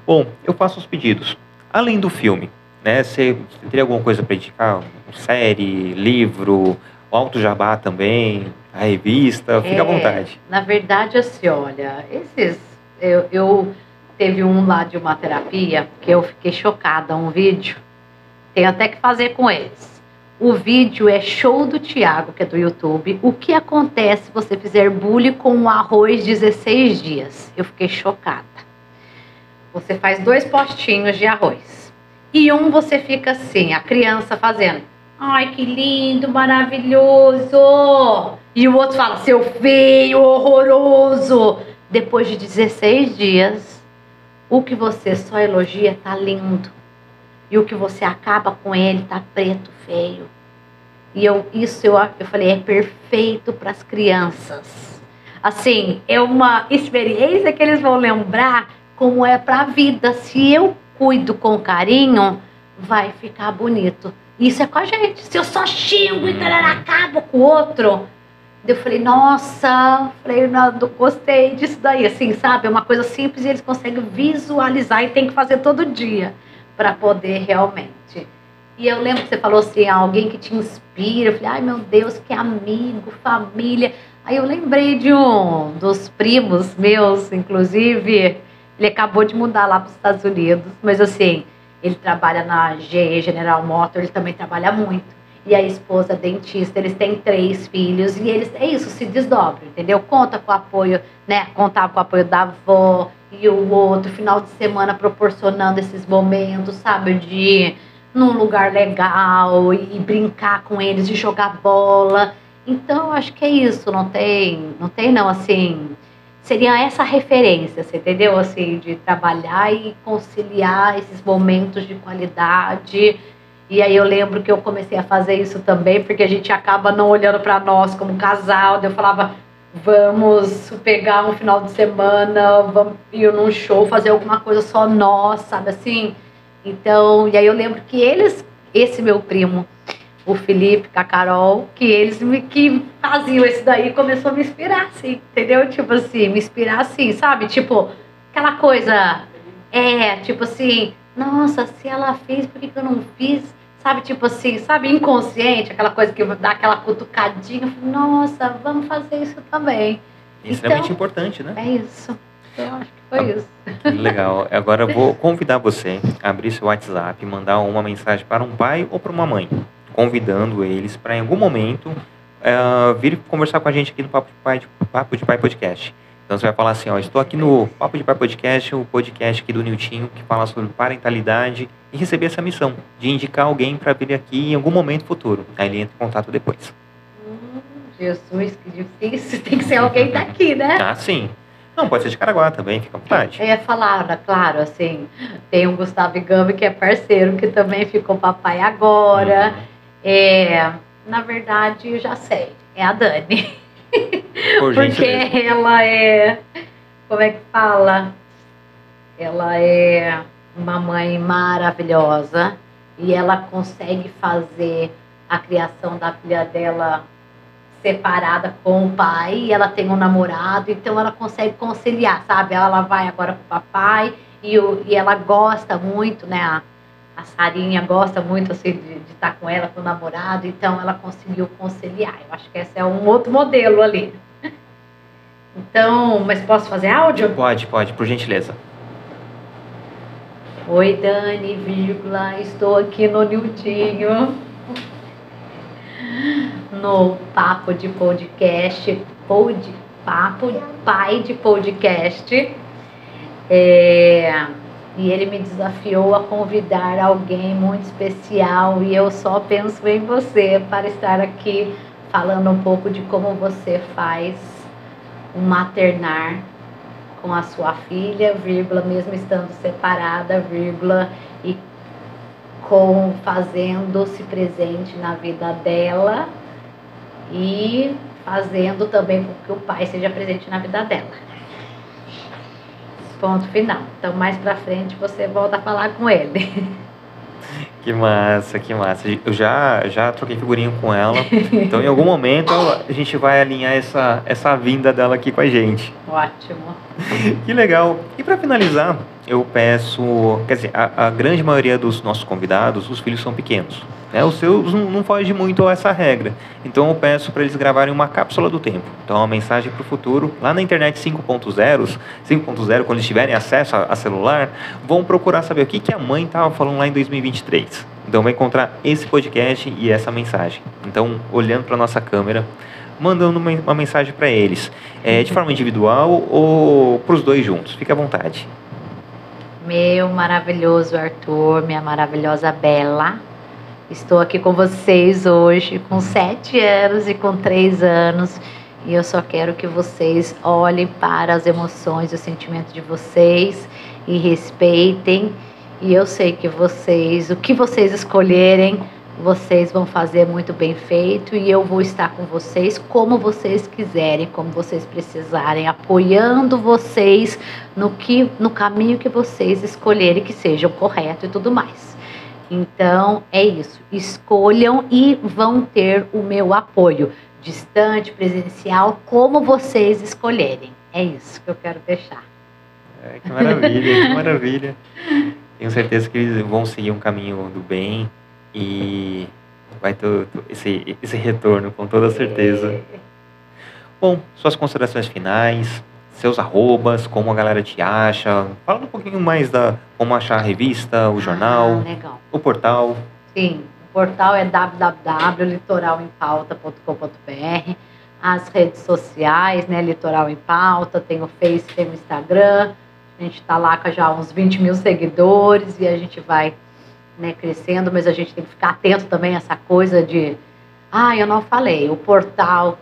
Bom, eu faço os pedidos. Além do filme, né? Você teria alguma coisa para indicar? Série, livro, o Alto Jabá também, a revista, fica à É, vontade. Na verdade, assim, olha, esses. Eu, eu teve um lá de uma terapia que eu fiquei chocada, um vídeo. Tenho até que fazer com eles. O vídeo é show do Tiago, que é do YouTube. O que acontece se você fizer bullying com um arroz 16 dias? Eu fiquei chocada. Você faz dois postinhos de arroz. E um você fica assim, a criança fazendo. Ai, que lindo, maravilhoso! E o outro fala, seu feio, horroroso! Depois de 16 dias, o que você só elogia tá lindo. E o que você acaba com ele tá preto, feio. E eu, isso eu, eu falei, é perfeito para as crianças. Assim, é uma experiência que eles vão lembrar como é para a vida. Se eu cuido com carinho, vai ficar bonito. Isso é com a gente. Se eu só xingo e tarará, acabo com o outro. Eu falei, nossa, falei, não, gostei disso daí, assim, sabe? É uma coisa simples e eles conseguem visualizar e tem que fazer todo dia para poder realmente. E eu lembro que você falou assim, alguém que te inspira. Eu falei, ai meu Deus, que amigo, família. Aí eu lembrei de um dos primos meus, inclusive, ele acabou de mudar lá para os Estados Unidos, mas assim, ele trabalha na GE General Motors, ele também trabalha muito. E a esposa dentista, eles têm três filhos e eles, é isso, se desdobram, entendeu? Conta com o apoio, né? Contava com o apoio da avó e o outro, final de semana proporcionando esses momentos, sabe? De num lugar legal e brincar com eles, de jogar bola. Então, eu acho que é isso, não tem, não tem não, assim, seria essa referência, você entendeu? Assim, de trabalhar e conciliar esses momentos de qualidade. E aí eu lembro que eu comecei a fazer isso também, porque a gente acaba não olhando para nós como casal. Eu falava, vamos pegar um final de semana, vamos ir num show, fazer alguma coisa só nós, sabe assim? Então, e aí eu lembro que eles, esse meu primo, o Felipe, com a Carol, que eles me, que faziam isso daí, começou a me inspirar, assim, entendeu? Tipo assim, me inspirar assim, sabe? Tipo, aquela coisa, é, tipo assim, nossa, se ela fez, por que, que eu não fiz? Sabe, tipo assim, sabe, inconsciente, aquela coisa que dá aquela cutucadinha, nossa, vamos fazer isso também. É extremamente Então- importante, né? É isso. Eu acho que foi isso. Que legal. Agora eu vou convidar você a abrir seu WhatsApp e mandar uma mensagem para um pai ou para uma mãe, convidando eles para em algum momento eh, vir conversar com a gente aqui no Papo de Pai, Papo de Pai Podcast. Então você vai falar assim, ó, estou aqui no Papo de Pai Podcast, o podcast aqui do Niltinho, que fala sobre parentalidade e receber essa missão de indicar alguém para vir aqui em algum momento futuro. Aí ele entra em contato depois. Hum, Jesus, que difícil. Tem que ser alguém daqui, né? Ah, sim. Não, pode ser de Caraguá também, fica à vontade. Eu ia falar, né, claro, assim, tem o Gustavo Gama, que é parceiro, que também ficou papai agora. É, na verdade, eu já sei, é a Dani. Por Porque ela é, como é que fala? Ela é uma mãe maravilhosa e ela consegue fazer a criação da filha dela separada com o pai e ela tem um namorado, então ela consegue conciliar, sabe? Ela vai agora com o papai e, o, e ela gosta muito, né? A, Sarinha gosta muito assim, de estar com ela, com o namorado, então ela conseguiu conciliar. Eu acho que esse é um outro modelo ali. Então, mas posso fazer áudio? Pode, pode, por gentileza. Oi, Dani, vírgula, estou aqui no Nildinho, no Papo de Podcast, pod, Papo Pai de Podcast. É, e ele me desafiou a convidar alguém muito especial e eu só penso em você para estar aqui falando um pouco de como você faz um maternar com a sua filha, vírgula, mesmo estando separada, vírgula, e com fazendo-se presente na vida dela e fazendo também com que o pai seja presente na vida dela. Ponto final. Então, mais pra frente, você volta a falar com ele. Que massa, que massa. Eu já, já troquei figurinha com ela. Então, em algum momento, a gente vai alinhar essa, essa vinda dela aqui com a gente. Ótimo. Que legal. E para finalizar, eu peço. Quer dizer, a, a, grande maioria dos nossos convidados, os filhos são pequenos. Né? Os seus não, não foge muito a essa regra. Então eu peço para eles gravarem uma cápsula do tempo. Então uma mensagem para o futuro. Lá na internet 5.0, 5.0, quando eles tiverem acesso a, a, celular, vão procurar saber o que, que a mãe estava falando lá em 2023. Então vai encontrar esse podcast e essa mensagem. Então, olhando para nossa câmera, mandando uma, uma mensagem para eles, é, de forma individual ou para os dois juntos. Fique à vontade. Meu maravilhoso Arthur, minha maravilhosa Bela. Estou aqui com vocês hoje, com sete anos e com três anos. E eu só quero que vocês olhem para as emoções e os sentimentos de vocês e respeitem. E eu sei que vocês, o que vocês escolherem, vocês vão fazer muito bem feito e eu vou estar com vocês como vocês quiserem, como vocês precisarem, apoiando vocês no que no caminho que vocês escolherem que seja o correto e tudo mais. Então, é isso. Escolham e vão ter o meu apoio, distante, presencial, como vocês escolherem. É isso que eu quero deixar. É, que maravilha, que maravilha. Tenho certeza que eles vão seguir um caminho do bem, e vai ter esse, esse retorno com toda certeza. Bom, suas considerações finais, seus arrobas, como a galera te acha. Fala um pouquinho mais da como achar a revista, o jornal, ah, o portal. Sim, o portal é www.litoralempauta.com.br. As redes sociais, né? Litoral em Pauta, tem o Face, tem o Instagram. A gente está lá com já uns 20 mil seguidores e a gente vai né, crescendo, mas a gente tem que ficar atento também a essa coisa de, ah, eu não falei, o portal,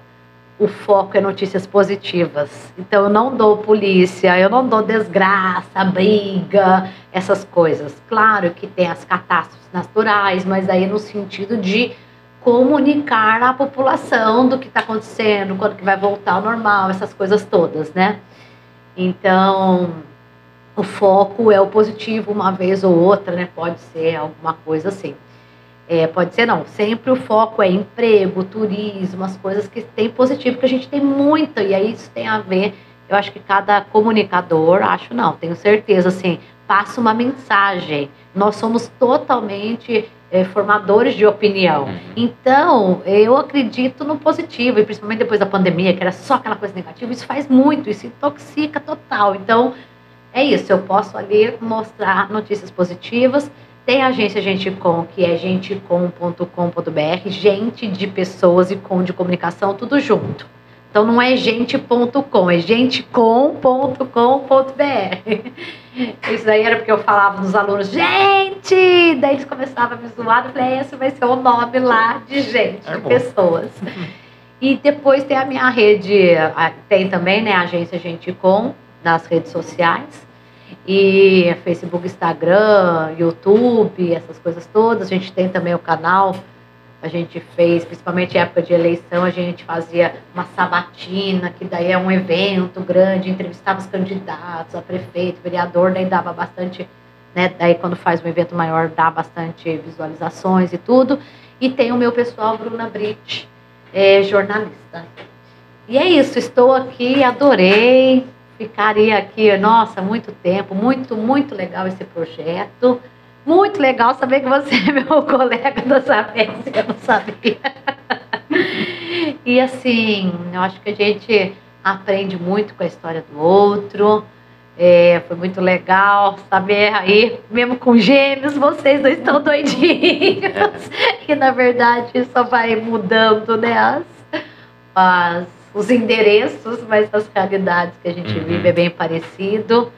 o foco é notícias positivas. Então eu não dou polícia, eu não dou desgraça, briga, essas coisas. Claro que tem as catástrofes naturais, mas aí no sentido de comunicar à população do que está acontecendo, quando que vai voltar ao normal, essas coisas todas, né? Então, o foco é o positivo uma vez ou outra, né? Pode ser alguma coisa assim. É, pode ser não. Sempre o foco é emprego, turismo, as coisas que tem positivo, que a gente tem muita, e aí isso tem a ver. Eu acho que cada comunicador, acho não, tenho certeza, assim, passa uma mensagem. Nós somos totalmente é, formadores de opinião. Uhum. Então, eu acredito no positivo, e principalmente depois da pandemia, que era só aquela coisa negativa, isso faz muito, isso intoxica total. Então, é isso, eu posso ali mostrar notícias positivas. Tem a agência Gente Com, que é gentecom.com.br, gente de pessoas e com de comunicação, tudo junto. Então não é gente.com, é gentecom.com.br. Isso daí era porque eu falava dos alunos, gente! Daí eles começavam a me zoar, eu falei, esse vai ser o nome lá de gente, é de pessoas. E depois tem a minha rede, tem também, né, a agência Gente Com, nas redes sociais. E Facebook, Instagram, YouTube, essas coisas todas. A gente tem também o canal. A gente fez, principalmente em época de eleição, a gente fazia uma sabatina, que daí é um evento grande, entrevistava os candidatos, a prefeito, vereador, daí dava bastante, né? Daí quando faz um evento maior dá bastante visualizações e tudo. E tem o meu pessoal, Bruna Brit, é, jornalista. E é isso, estou aqui, adorei, ficaria aqui, nossa, muito tempo, muito, muito legal esse projeto. Muito legal saber que você é meu colega da Sapência, eu não sabia. e assim, eu acho que a gente aprende muito com a história do outro. É, foi muito legal saber aí, mesmo com gêmeos, vocês não estão doidinhos. e na verdade só vai mudando, né? As, as os endereços, mas as realidades que a gente uhum. vive é bem parecido.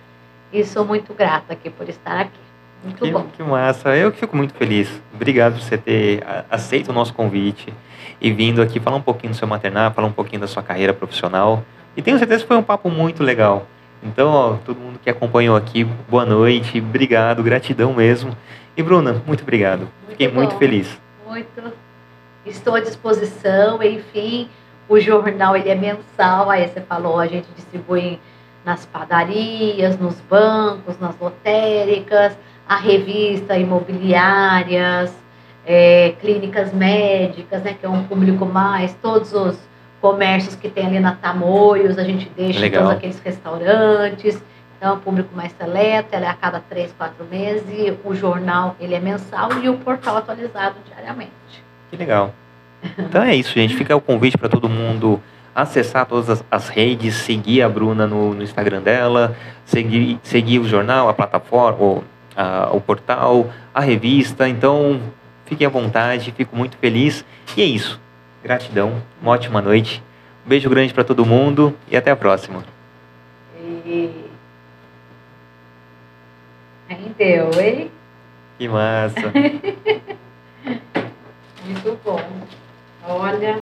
E sou muito grata aqui por estar aqui. Muito que, bom. que massa. Eu que fico muito feliz. Obrigado por você ter aceito o nosso convite e vindo aqui falar um pouquinho do seu maternar, falar um pouquinho da sua carreira profissional. E tenho certeza que foi um papo muito legal. Então, ó, todo mundo que acompanhou aqui, boa noite, obrigado, gratidão mesmo. E Bruna, muito obrigado. Fiquei bom. muito feliz. Muito. Estou à disposição, enfim. O jornal ele é mensal, aí você falou, a gente distribui nas padarias, nos bancos, nas lotéricas, a revista imobiliárias, é, clínicas médicas, né, que é um público mais, todos os comércios que tem ali na Tamoios, a gente deixa Legal. todos aqueles restaurantes. Então, é um público mais seleto, ela é a cada três, quatro meses, o jornal ele é mensal e o portal atualizado diariamente. Que legal. Então é isso, gente. Fica o convite para todo mundo acessar todas as, as redes, seguir a Bruna no, no Instagram dela, seguir, seguir o jornal, a plataforma, o, a- o portal, a revista. Então, fiquem à vontade, fico muito feliz. E é isso. Gratidão, uma ótima noite. Um beijo grande para todo mundo e até a próxima. E... Rendeu, hein? Que massa. Muito bom. Olha.